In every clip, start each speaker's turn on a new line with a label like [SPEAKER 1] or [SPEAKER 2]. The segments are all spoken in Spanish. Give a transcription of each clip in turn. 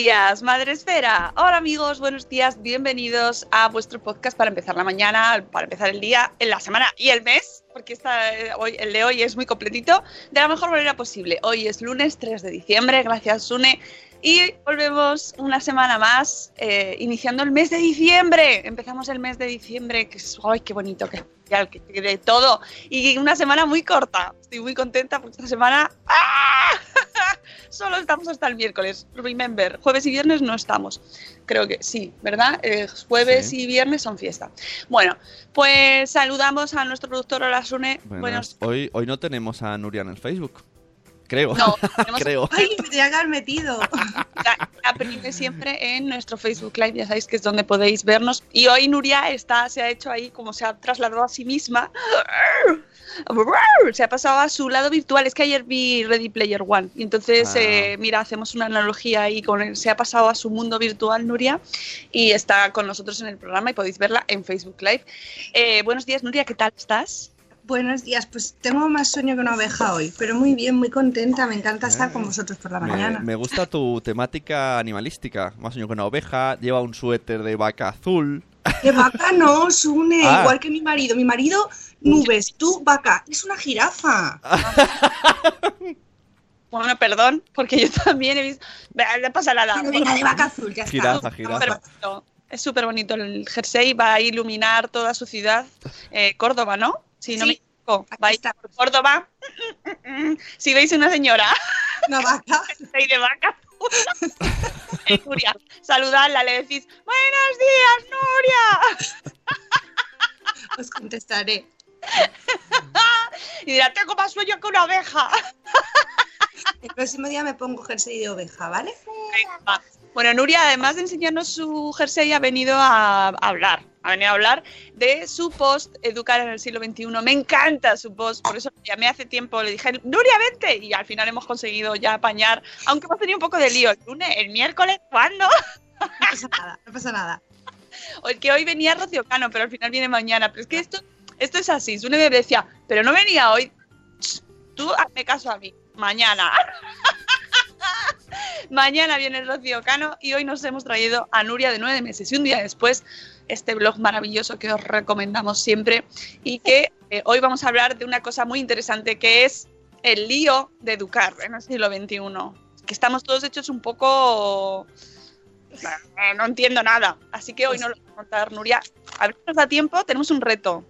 [SPEAKER 1] días, Madre
[SPEAKER 2] Esfera. Hola amigos, buenos días, bienvenidos a vuestro podcast para empezar la mañana, para empezar el día, en la semana y el mes, porque eh, hoy, el de hoy es muy completito, de la mejor manera posible. Hoy es lunes 3 de diciembre, gracias Sune. Y volvemos una semana más, eh, iniciando el mes de diciembre. Empezamos el mes de diciembre, que es, ¡ay, qué bonito! Que, que, que de todo. Y una semana muy corta. Estoy muy contenta porque esta semana ¡ah! Solo estamos hasta el miércoles. Remember, jueves y viernes no estamos. Creo que sí, ¿verdad? Eh, jueves
[SPEAKER 3] Sí.
[SPEAKER 2] y viernes son fiesta. Bueno, pues saludamos a nuestro productor Olasune.
[SPEAKER 3] Buenas.
[SPEAKER 2] Buenos
[SPEAKER 3] Hoy, hoy no tenemos a Nuria en el Facebook. Creo.
[SPEAKER 2] No, tenemos
[SPEAKER 3] Creo.
[SPEAKER 4] Ay, me tenía que haber metido.
[SPEAKER 2] la, la siempre en nuestro Facebook Live, ya sabéis que es donde podéis vernos. Y hoy Nuria está, se ha hecho ahí como se ha trasladado a sí misma. Se ha pasado a su lado virtual. Es que ayer vi Ready Player One. Y entonces,
[SPEAKER 3] Ah.
[SPEAKER 2] eh, mira, hacemos una analogía ahí con él. Se ha pasado a su mundo virtual, Nuria, y está con nosotros en el programa y podéis verla en Facebook Live. Eh, buenos días, Nuria, ¿qué tal estás?
[SPEAKER 4] Buenos días, pues tengo más sueño que una oveja hoy, pero muy bien, muy contenta, me encanta estar con vosotros por la
[SPEAKER 3] Me,
[SPEAKER 4] mañana.
[SPEAKER 3] me gusta tu temática animalística. Más sueño que una oveja. Lleva un suéter de vaca azul.
[SPEAKER 4] De vaca no, Sune,
[SPEAKER 3] Ah.
[SPEAKER 4] igual que mi marido. Mi marido, nubes, tú, vaca, es una jirafa.
[SPEAKER 2] Bueno, perdón, porque yo también he visto. Venga, No pasa nada.
[SPEAKER 4] Venga, venga, de vaca azul, ya está.
[SPEAKER 3] Jirafa, jirafa.
[SPEAKER 2] Es súper bonito el jersey, va a iluminar toda su ciudad. Eh, Córdoba, ¿no? Si no
[SPEAKER 4] Sí,
[SPEAKER 2] me equivoco. Va a ir
[SPEAKER 4] está.
[SPEAKER 2] por Córdoba. Si veis una señora
[SPEAKER 4] Una vaca.
[SPEAKER 2] jersey de vaca. Eh, Nuria, saludadla, le decís, buenos días, Nuria.
[SPEAKER 4] Os contestaré.
[SPEAKER 2] Y dirá, tengo más sueño que una oveja.
[SPEAKER 4] El próximo día me pongo jersey de oveja, ¿vale?
[SPEAKER 2] Venga. Bueno, Nuria, además de enseñarnos su jersey, ha venido a hablar. Ha venido a hablar de su post Educar en el siglo XXI. Me encanta su post, por eso llamé hace tiempo. Le dije, Nuria, vente. Y al final hemos conseguido ya apañar, aunque hemos tenido un poco de lío. El lunes, el miércoles, ¿cuándo?
[SPEAKER 4] No pasa nada, no pasa nada.
[SPEAKER 2] O el que hoy venía Rocío Cano, pero al final viene mañana. Pero es que esto, esto es así. Sune me decía, pero no venía hoy. Tú hazme caso a mí. Mañana. mañana viene Rocío Cano y hoy nos hemos traído a Nuria de nueve meses y un día después este blog maravilloso que os recomendamos siempre y que eh, hoy vamos a hablar de una cosa muy interesante que es el lío de educar en el siglo XXI. Que estamos todos hechos un poco... eh, no entiendo nada. Así que hoy no lo voy a contar, Nuria. A ver si nos da tiempo, tenemos un reto.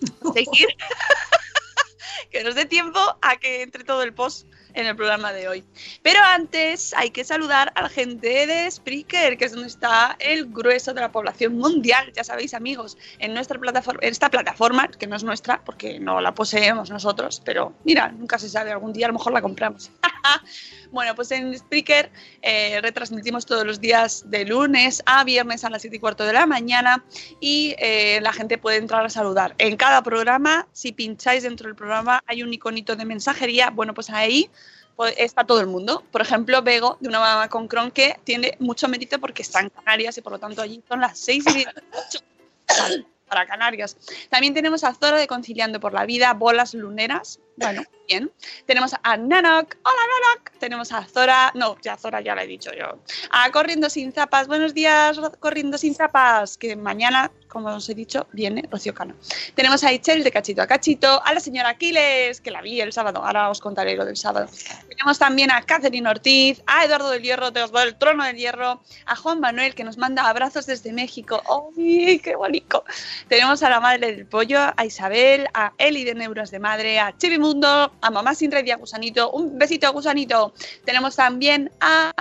[SPEAKER 2] Seguir. que nos dé tiempo a que entre todo el post en el programa de hoy. Pero antes hay que saludar a la gente de Spreaker, que es donde está el grueso de la población mundial. Ya sabéis, amigos, en nuestra plataforma, en esta plataforma, que no es nuestra, porque no la poseemos nosotros, pero mira, nunca se sabe, algún día a lo mejor la compramos. bueno, pues en Spreaker eh, retransmitimos todos los días de lunes a viernes a las 7 y cuarto de la mañana y eh, la gente puede entrar a saludar. En cada programa, si pincháis dentro del programa, hay un iconito de mensajería. Bueno, pues ahí pues, está todo el mundo. Por ejemplo, Bego, de una mamá con Cron, que tiene mucho mérito porque está en Canarias y por lo tanto allí son las 6 y 18 para Canarias. También tenemos a Zora de Conciliando por la Vida, Bolas Luneras. Bueno, bien. Tenemos a Nanok. Hola, Nanok. Tenemos a Zora. No, ya Zora ya la he dicho yo. A Corriendo Sin Zapas. Buenos días, Corriendo Sin Zapas. Que mañana, como os he dicho, viene Rocío Cano. Tenemos a Ichel de Cachito a Cachito. A la señora Aquiles, que la vi el sábado. Ahora os contaré lo del sábado. Tenemos también a Catherine Ortiz. A Eduardo del Hierro, de Osvaldo del Trono del Hierro. A Juan Manuel, que nos manda abrazos desde México. ¡Ay, qué bonito! Tenemos a la madre del pollo, a Isabel, a Eli de Neuros de Madre, a Chibi Mundo, a Mamá Sin Red y a Gusanito. Un besito Gusanito. Tenemos también a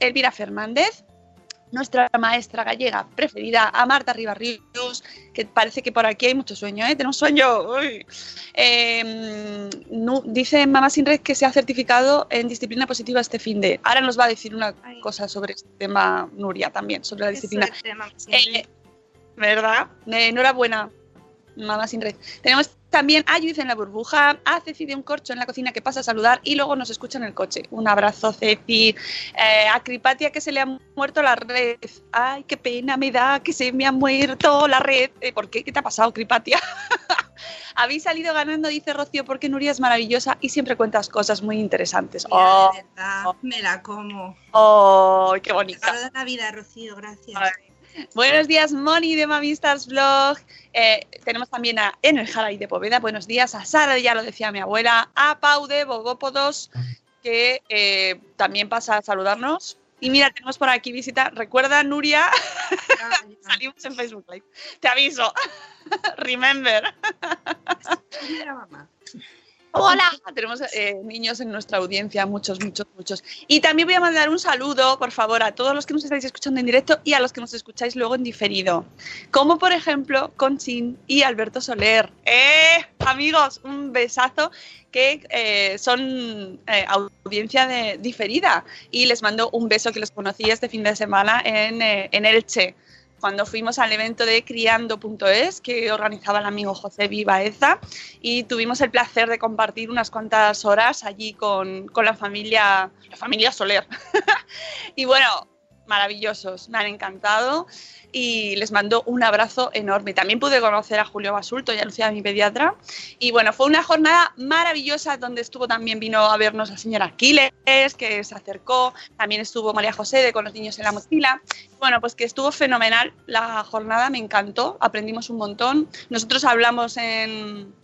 [SPEAKER 2] Elvira Fernández, nuestra maestra gallega preferida, a Marta Ribarrius, que parece que por aquí hay mucho sueño, ¿eh? Tenemos sueño. Uy. Eh, nu- dice Mamá Sin Red que se ha certificado en disciplina positiva este fin de. Ahora nos va a decir una
[SPEAKER 4] Ay.
[SPEAKER 2] cosa sobre este tema, Nuria, también, sobre la disciplina. ¿Verdad? Enhorabuena, mamá sin red. Tenemos también a Judith en la burbuja, a Ceci de un corcho en la cocina que pasa a saludar y luego nos escucha en el coche. Un abrazo, Ceci. Eh, a Cripatia que se le ha muerto la red. Ay, qué pena me da que se me ha muerto la red. Eh, ¿Por qué? ¿Qué te ha pasado, Cripatia? Habéis salido ganando, dice Rocío, porque Nuria es maravillosa y siempre cuentas cosas muy interesantes.
[SPEAKER 4] Mira,
[SPEAKER 2] Oh,
[SPEAKER 4] verdad, me la como.
[SPEAKER 2] oh, qué bonita.
[SPEAKER 4] De Navidad, Rocío, gracias.
[SPEAKER 2] Ay. Buenos días, Moni de Mamistas Vlog. Eh, tenemos también a Enerjara y de Poveda. Buenos días a Sara, ya lo decía mi abuela. A Pau de Bogópodos, que eh, también pasa a saludarnos. Y mira, tenemos por aquí visita. Recuerda, Nuria, salimos en Facebook Live. Te aviso. Remember.
[SPEAKER 4] Mamá.
[SPEAKER 2] Hola. Tenemos eh, niños en nuestra audiencia, muchos, muchos, muchos. Y también voy a mandar un saludo, por favor, a todos los que nos estáis escuchando en directo y a los que nos escucháis luego en diferido. Como por ejemplo Conchín y Alberto Soler. ¡Eh! Amigos, un besazo que eh, son eh, audiencia de, diferida. Y les mando un beso que los conocí este fin de semana en, en Elche cuando fuimos al evento de criando.es que organizaba el amigo José Vivaeza y tuvimos el placer de compartir unas cuantas horas allí con, con la familia, la familia Soler. y bueno, maravillosos, me han encantado y les mando un abrazo enorme. También pude conocer a Julio Basulto y a Lucía, mi pediatra. Y bueno, fue una jornada maravillosa donde estuvo también, vino a vernos la señora Aquiles, que se acercó. También estuvo María José de Con los niños en la mochila. Bueno, pues que estuvo fenomenal la jornada, me encantó, aprendimos un montón. Nosotros hablamos en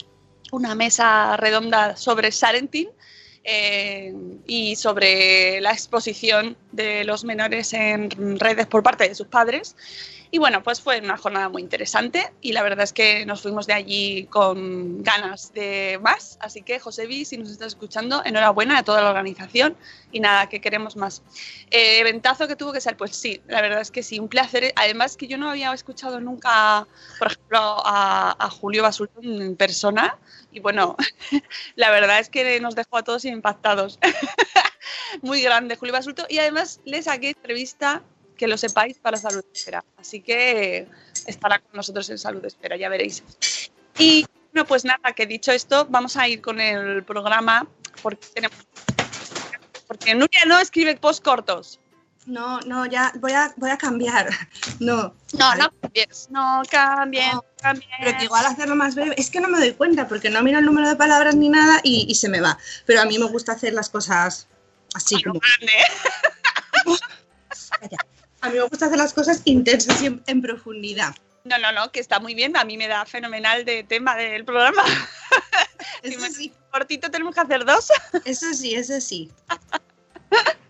[SPEAKER 2] una mesa redonda sobre Sarentin eh, y sobre la exposición de los menores en redes por parte de sus padres. Y bueno, pues fue una jornada muy interesante y la verdad es que nos fuimos de allí con ganas de más. Así que, Josebi, si nos estás escuchando, enhorabuena a toda la organización y nada, que queremos más. Eh, eventazo que tuvo que ser, pues sí, la verdad es que sí, un placer. Además que yo no había escuchado nunca, por ejemplo, a, a Julio Basulto en persona y bueno, la verdad es que nos dejó a todos impactados. Muy grande Julio Basulto y además le saqué entrevista que lo sepáis para Salud Espera. Así que estará con nosotros en Salud Espera, ya veréis. Y bueno, pues nada, que dicho esto, vamos a ir con el programa porque tenemos. Porque Nuria no escribe post cortos.
[SPEAKER 4] No, no, ya voy a, voy a cambiar. No.
[SPEAKER 2] No, no cambies. No cambien,
[SPEAKER 4] No,
[SPEAKER 2] cambien.
[SPEAKER 4] Pero que igual hacerlo más breve. Es que no me doy cuenta porque no miro el número de palabras ni nada y, y se me va. Pero a mí me gusta hacer las cosas así como.
[SPEAKER 2] grande.
[SPEAKER 4] A mí me gusta hacer las cosas intensas y en, en profundidad.
[SPEAKER 2] No, no, no, que está muy bien. A mí me da fenomenal de tema del programa. Si
[SPEAKER 4] Eso
[SPEAKER 2] me-
[SPEAKER 4] sí,
[SPEAKER 2] Cortito tenemos que hacer dos.
[SPEAKER 4] eso sí, eso sí.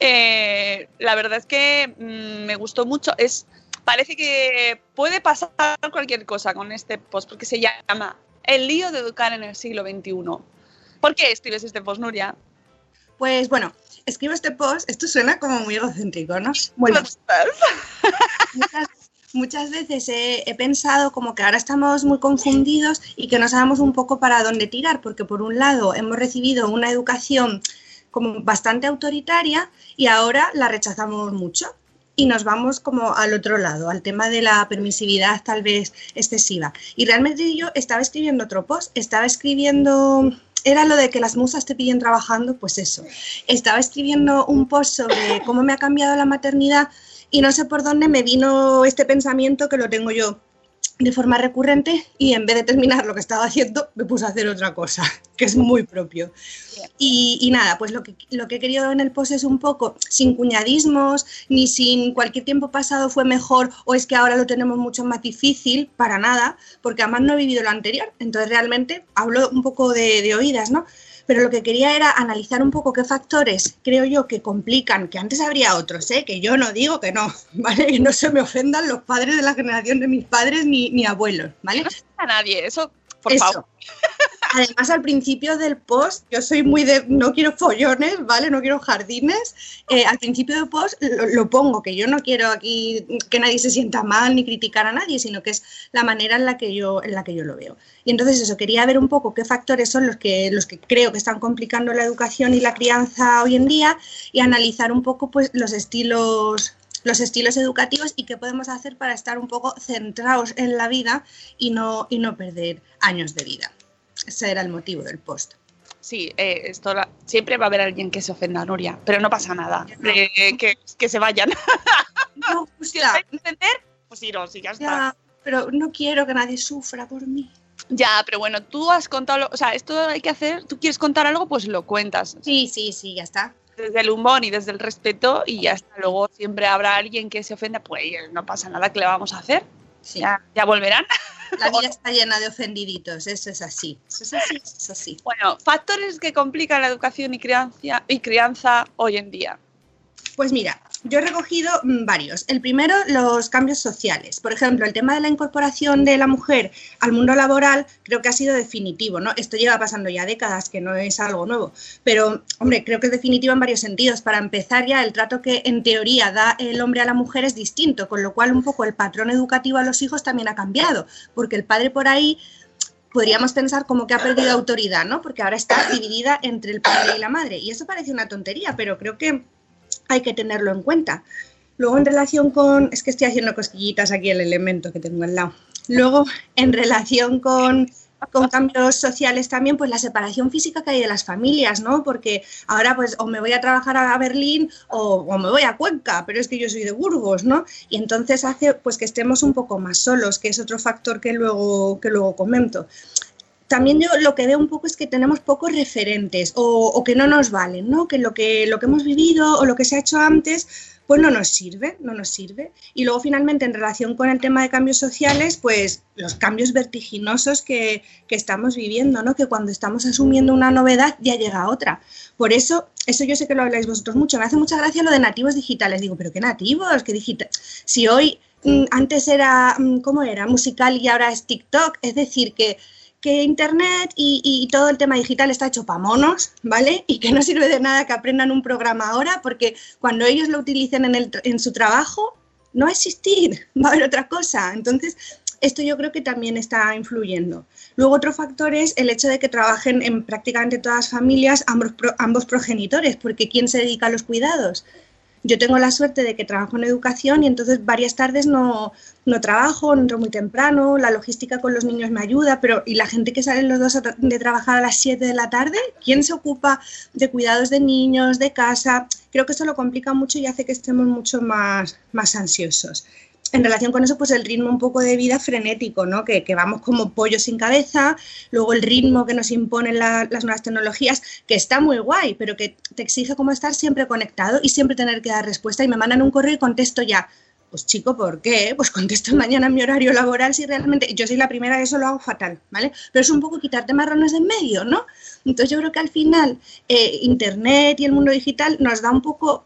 [SPEAKER 2] Eh, la verdad es que mm, me gustó mucho. Es, parece que puede pasar cualquier cosa con este post, porque se llama El lío de educar en el siglo XXI. ¿Por qué escribes este post, Nuria?
[SPEAKER 4] Pues bueno, escribo este post, esto suena como muy egocéntrico, ¿no? Bueno, muchas, muchas veces he, he pensado como que ahora estamos muy confundidos y que no sabemos un poco para dónde tirar, porque por un lado hemos recibido una educación como bastante autoritaria y ahora la rechazamos mucho y nos vamos como al otro lado, al tema de la permisividad tal vez excesiva. Y realmente yo estaba escribiendo otro post, estaba escribiendo, era lo de que las musas te pillen trabajando, pues eso. Estaba escribiendo un post sobre cómo me ha cambiado la maternidad y no sé por dónde me vino este pensamiento que lo tengo yo de forma recurrente y en vez de terminar lo que estaba haciendo me puse a hacer otra cosa, que es muy propio. Y, y nada, pues lo que, lo que he querido en el post es un poco sin cuñadismos, ni sin cualquier tiempo pasado fue mejor o es que ahora lo tenemos mucho más difícil, para nada, porque además no he vivido lo anterior, entonces realmente hablo un poco de, de oídas, ¿no? Pero lo que quería era analizar un poco qué factores creo yo que complican, que antes habría otros, ¿eh? que yo no digo que no, ¿vale? Que no se me ofendan los padres de la generación de mis padres ni, ni abuelos, ¿vale?
[SPEAKER 2] No se a nadie, eso, por
[SPEAKER 4] Eso.
[SPEAKER 2] favor.
[SPEAKER 4] Además, al principio del post, yo soy muy de no quiero follones, ¿vale? No quiero jardines. Eh, al principio del post lo, lo pongo, que yo no quiero aquí que nadie se sienta mal ni criticar a nadie, sino que es la manera en la que yo, en la que yo lo veo. Y entonces eso, quería ver un poco qué factores son los que, los que creo que están complicando la educación y la crianza hoy en día y analizar un poco pues, los estilos los estilos educativos y qué podemos hacer para estar un poco centrados en la vida y no, y no perder años de vida. Ese era el motivo del post.
[SPEAKER 2] Sí, eh, esto la- siempre va a haber alguien que se ofenda a Nuria, pero no pasa nada. Eh, que, que se vayan.
[SPEAKER 4] No,
[SPEAKER 2] Si os vais a entender, pues iros y ya está.
[SPEAKER 4] ya, pero no quiero que nadie sufra por mí.
[SPEAKER 2] Ya, pero bueno, tú has contado, lo- o sea, esto hay que hacer, tú quieres contar algo, pues lo cuentas.
[SPEAKER 4] Sí, sí, sí, ya está.
[SPEAKER 2] Desde el humor y desde el respeto y ya está. Luego siempre habrá alguien que se ofenda, pues no pasa nada, ¿qué le vamos a hacer?
[SPEAKER 4] Sí.
[SPEAKER 2] Ya, ya volverán.
[SPEAKER 4] La vida está llena de ofendiditos, eso es así. Eso es así, eso es así.
[SPEAKER 2] Bueno, factores que complican la educación y crianza, y crianza hoy en día.
[SPEAKER 4] Pues mira, yo he recogido mm, varios. El primero, los cambios sociales. Por ejemplo, el tema de la incorporación de la mujer al mundo laboral creo que ha sido definitivo, ¿no? Esto lleva pasando ya décadas, que no es algo nuevo. Pero, hombre, creo que es definitivo en varios sentidos. Para empezar ya, el trato que en teoría da el hombre a la mujer es distinto, con lo cual un poco el patrón educativo a los hijos también ha cambiado, porque el padre por ahí podríamos pensar como que ha perdido autoridad, ¿no? Porque ahora está dividida entre el padre y la madre. Y eso parece una tontería, pero creo que hay que tenerlo en cuenta. Luego, en relación con. Es que estoy haciendo cosquillitas aquí el elemento que tengo al lado. Luego, en relación con, con cambios sociales también, pues la separación física que hay de las familias, ¿no? Porque ahora, pues, o me voy a trabajar a Berlín o, me voy a Cuenca, pero es que yo soy de Burgos, ¿no? Y entonces hace pues que estemos un poco más solos, que es otro factor que luego, que luego comento también yo lo que veo un poco es que tenemos pocos referentes o, que no nos valen, ¿no? Que lo, que lo que hemos vivido o lo que se ha hecho antes, pues no nos sirve, no nos sirve. Y luego finalmente en relación con el tema de cambios sociales, pues los cambios vertiginosos que, que estamos viviendo, ¿no? Que cuando estamos asumiendo una novedad ya llega otra. Por eso, eso yo sé que lo habláis vosotros mucho, me hace mucha gracia lo de nativos digitales. Digo, pero qué nativos, qué digital. Si hoy mm, antes era, mm, ¿cómo era? Musical y ahora es TikTok, es decir, que que Internet y, todo el tema digital está hecho para monos, ¿vale? Y que no sirve de nada que aprendan un programa ahora, porque cuando ellos lo utilicen en, el, en su trabajo, no va a existir, va a haber otra cosa. Entonces, esto yo creo que también está influyendo. Luego otro factor es el hecho de que trabajen en prácticamente todas las familias ambos, ambos progenitores, porque ¿quién se dedica a los cuidados? Yo tengo la suerte de que trabajo en educación y entonces varias tardes no, no trabajo, no entro muy temprano, la logística con los niños me ayuda, pero ¿y la gente que salen los dos de trabajar a las 7 de la tarde? ¿Quién se ocupa de cuidados de niños, de casa? Creo que eso lo complica mucho y hace que estemos mucho más, más ansiosos. En relación con eso, pues el ritmo un poco de vida frenético, ¿no? Que, que vamos como pollos sin cabeza, luego el ritmo que nos imponen la- las nuevas tecnologías, que está muy guay, pero que te exige como estar siempre conectado y siempre tener que dar respuesta. Y me mandan un correo y contesto ya. Pues chico, ¿por qué? Pues contesto mañana en mi horario laboral si realmente yo soy la primera que eso lo hago fatal, ¿vale? Pero es un poco quitarte marrones de en medio, ¿no? Entonces yo creo que al final eh, Internet y el mundo digital nos da un poco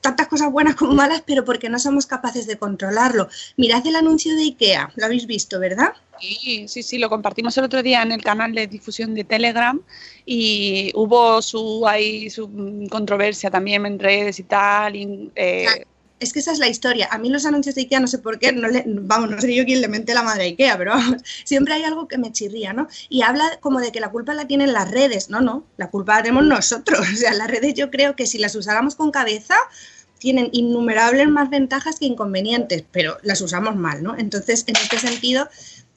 [SPEAKER 4] tantas cosas buenas como malas, pero porque no somos capaces de controlarlo. Mirad el anuncio de IKEA, lo habéis visto, ¿verdad?
[SPEAKER 2] Sí, sí, sí, lo compartimos el otro día en el canal de difusión de Telegram y hubo su, ahí, su controversia también en redes y tal. y, eh,
[SPEAKER 4] Claro. Es que esa es la historia. A mí los anuncios de IKEA, no sé por qué, no le- vamos, no sé yo quién le mente la madre a IKEA, pero vamos, siempre hay algo que me chirría, ¿no? Y habla como de que la culpa la tienen las redes. No, no, la culpa la tenemos nosotros. O sea, las redes yo creo que si las usáramos con cabeza, tienen innumerables más ventajas que inconvenientes, pero las usamos mal, ¿no? Entonces, en este sentido,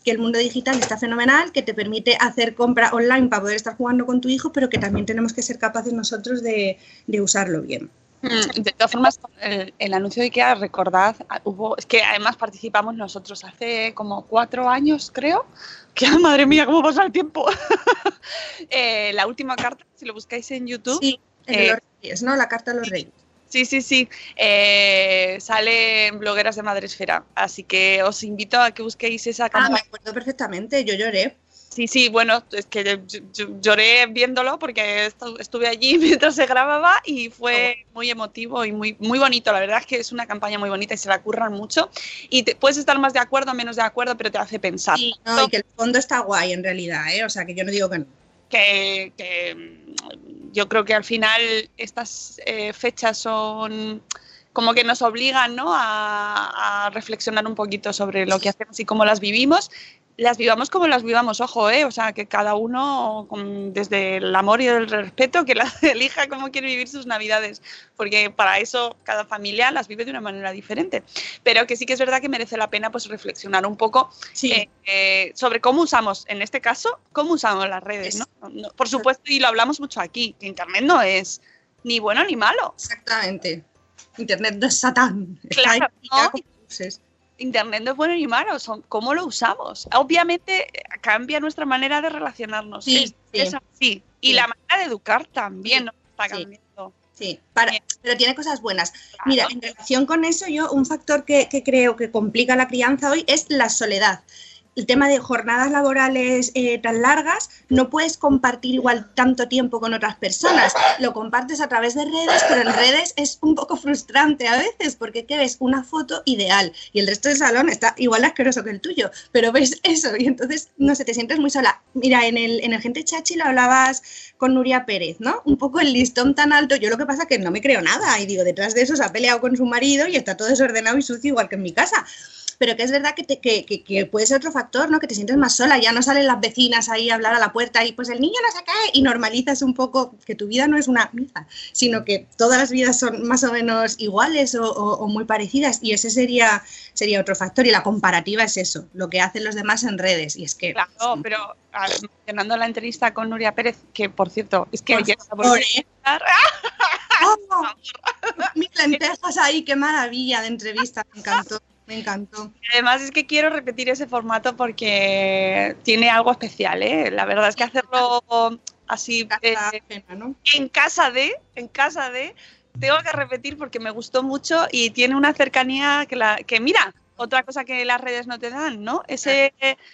[SPEAKER 4] que el mundo digital está fenomenal, que te permite hacer compra online para poder estar jugando con tu hijo, pero que también tenemos que ser capaces nosotros de, de usarlo bien.
[SPEAKER 2] Mm, De todas formas, el, el anuncio de IKEA, recordad, ah, hubo, es que además participamos nosotros hace como cuatro años, creo, que ay, madre mía, cómo pasa el tiempo. Eh, la última carta, si lo buscáis en YouTube,
[SPEAKER 4] Sí, de
[SPEAKER 2] Eh,
[SPEAKER 4] los reyes, ¿no? La carta a los reyes.
[SPEAKER 2] sí, sí, sí, eh, sale en blogueras de Madresfera, así que os invito a que busquéis esa
[SPEAKER 4] Ah,
[SPEAKER 2] campaña.
[SPEAKER 4] me acuerdo perfectamente, yo lloré.
[SPEAKER 2] Sí, sí, bueno, es que lloré viéndolo porque estu- estuve allí mientras se grababa y fue muy emotivo y muy, muy bonito. La verdad es que es una campaña muy bonita y se la curran mucho. Y te- puedes estar más de acuerdo o menos de acuerdo, pero te hace pensar.
[SPEAKER 4] Sí, no, y que el fondo está guay en realidad, ¿eh? O sea, que yo no digo que no.
[SPEAKER 2] que, que, yo creo que al final estas eh, fechas son como que nos obligan ¿no? a, a reflexionar un poquito sobre lo que hacemos y cómo las vivimos. Las vivamos como las vivamos, ojo, ¿eh? o sea, que cada uno, con- desde el amor y el respeto, que las elija cómo quiere vivir sus navidades, porque para eso cada familia las vive de una manera diferente. Pero que sí que es verdad que merece la pena pues reflexionar un poco
[SPEAKER 4] Sí,
[SPEAKER 2] eh, eh, sobre cómo usamos, en este caso, cómo usamos las redes. No, Por supuesto, y lo hablamos mucho aquí, que Internet no es ni bueno ni malo.
[SPEAKER 4] exactamente. Internet no es satán.
[SPEAKER 2] Claro. Internet no es bueno ni malo, son cómo lo usamos. Obviamente cambia nuestra manera de relacionarnos.
[SPEAKER 4] Sí,
[SPEAKER 2] es,
[SPEAKER 4] sí.
[SPEAKER 2] es así. Y
[SPEAKER 4] Sí.
[SPEAKER 2] la manera de educar también
[SPEAKER 4] Sí,
[SPEAKER 2] ¿no? está cambiando.
[SPEAKER 4] Sí, para, pero tiene cosas buenas.
[SPEAKER 2] Claro.
[SPEAKER 4] Mira, en relación con eso, yo un factor que, que creo que complica la crianza hoy es la soledad. El tema de jornadas laborales eh, tan largas, no puedes compartir igual tanto tiempo con otras personas. Lo compartes a través de redes, pero en redes es un poco frustrante a veces, porque ¿qué ves? Una foto ideal y el resto del salón está igual asqueroso que el tuyo, pero ves eso y entonces, no sé, te sientes muy sola. Mira, en el, en el Gente Chachi lo hablabas con Nuria Pérez, ¿no? Un poco el listón tan alto. Yo lo que pasa es que no me creo nada y digo, detrás de eso se ha peleado con su marido y está todo desordenado y sucio igual que en mi casa. Pero que es verdad que, te- que, que- que puede ser otro factor, ¿no? Que te sientes más sola, ya no salen las vecinas ahí a hablar a la puerta y pues el niño no se cae y normalizas un poco que tu vida no es una misa, sino que todas las vidas son más o menos iguales o, o- o muy parecidas y ese sería, sería otro factor y la comparativa es eso, lo que hacen los demás en redes y es que...
[SPEAKER 2] Claro, pero ah, mencionando la entrevista con Nuria Pérez, que por cierto, es que
[SPEAKER 4] Por
[SPEAKER 2] ayer
[SPEAKER 4] favor, ¿eh? ¡Oh! Mis lentejas ahí, qué maravilla de entrevista, me encantó, me encantó.
[SPEAKER 2] Además es que quiero repetir ese formato porque tiene algo especial, ¿eh? La verdad es que hacerlo así eh,
[SPEAKER 4] Casa ajena, ¿no?
[SPEAKER 2] en casa de, en casa de, tengo que repetir porque me gustó mucho y tiene una cercanía que la, que mira, otra cosa que las redes no te dan, ¿no? Ese,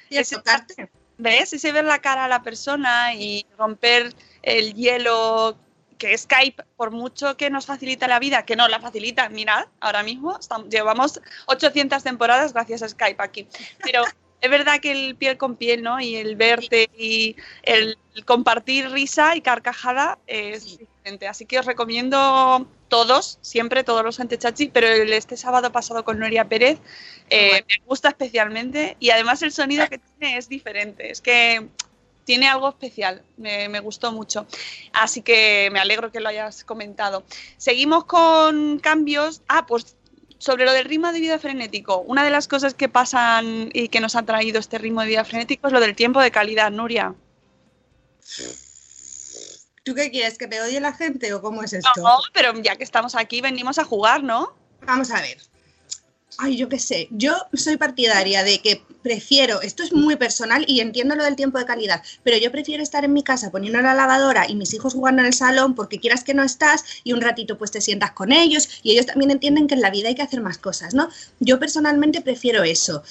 [SPEAKER 4] Y
[SPEAKER 2] ese-
[SPEAKER 4] tocarte.
[SPEAKER 2] ¿ves? Ese ver la cara a la persona y romper el hielo que Skype, por mucho que nos facilita la vida, que no la facilita, mirad, ahora mismo estamos- llevamos 800 temporadas gracias a Skype aquí, pero es verdad que el piel con piel, ¿no? Y el verte y el compartir risa y carcajada es
[SPEAKER 4] Sí.
[SPEAKER 2] diferente, así que os recomiendo todos, siempre todos los antechachi, pero el este sábado pasado con Noria Pérez eh, me gusta especialmente y además el sonido que tiene es diferente, es que tiene algo especial, me, me gustó mucho. Así que me alegro que lo hayas comentado. Seguimos con cambios. Ah, pues sobre lo del ritmo de vida frenético. Una de las cosas que pasan y que nos ha traído este ritmo de vida frenético es lo del tiempo de calidad, Nuria.
[SPEAKER 4] ¿Tú qué quieres? ¿Que te odie la gente o cómo es esto?
[SPEAKER 2] No, pero ya que estamos aquí, venimos a jugar, ¿no?
[SPEAKER 4] Vamos a ver. Ay, yo qué sé. Yo soy partidaria de que prefiero, esto es muy personal y entiendo lo del tiempo de calidad, pero yo prefiero estar en mi casa poniendo la lavadora y mis hijos jugando en el salón porque quieras que no estás y un ratito pues te sientas con ellos y ellos también entienden que en la vida hay que hacer más cosas, ¿no? Yo personalmente prefiero eso.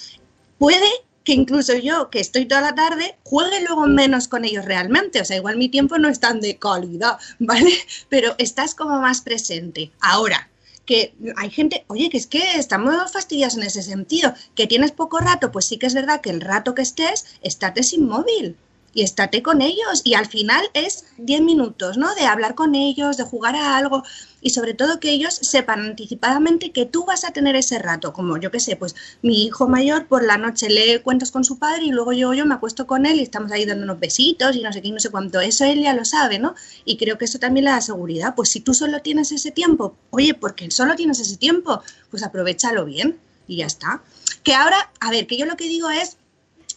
[SPEAKER 4] Puede que incluso yo, que estoy toda la tarde, juegue luego menos con ellos realmente. O sea, igual mi tiempo no es tan de calidad, ¿vale? Pero estás como más presente. Ahora, que hay gente, oye, que es que estamos fastidiados en ese sentido, que tienes poco rato, pues sí que es verdad que el rato que estés, estate sin móvil y estate con ellos. Y al final es 10 minutos, ¿no? De hablar con ellos, de jugar a algo y sobre todo que ellos sepan anticipadamente que tú vas a tener ese rato, como yo que sé, pues mi hijo mayor por la noche lee cuentos con su padre y luego yo, yo me acuesto con él y estamos ahí dando unos besitos y no sé qué, no sé cuánto. Eso él ya lo sabe, ¿no? Y creo que eso también le da seguridad. Pues si tú solo tienes ese tiempo, oye, porque solo tienes ese tiempo, pues aprovechalo bien y ya está. Que ahora, a ver, que yo lo que digo es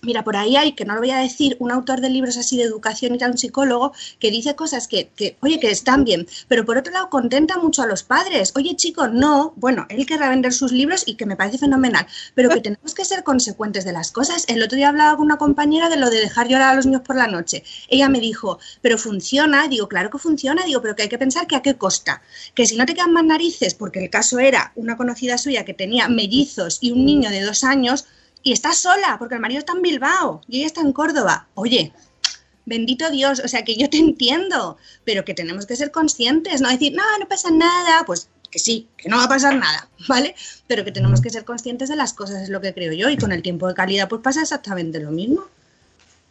[SPEAKER 4] Mira, por ahí hay, que no lo voy a decir, un autor de libros así de educación y tal, un psicólogo, que dice cosas que, que, oye, que están bien, pero por otro lado contenta mucho a los padres. Oye, chico, no, bueno, él querrá vender sus libros y que me parece fenomenal, pero que tenemos que ser consecuentes de las cosas. El otro día hablaba con una compañera de lo de dejar llorar a los niños por la noche. Ella me dijo, pero funciona, digo, claro que funciona, digo, pero que hay que pensar que a qué costa. Que si no te quedan más narices, porque el caso era una conocida suya que tenía mellizos y un niño de dos años, y está sola, porque el marido está en Bilbao y ella está en Córdoba. Oye, bendito Dios, o sea que yo te entiendo, pero que tenemos que ser conscientes, no decir, no, no pasa nada, pues que sí, que no va a pasar nada, ¿vale? Pero que tenemos que ser conscientes de las cosas, es lo que creo yo, y con el tiempo de calidad pues pasa exactamente lo mismo.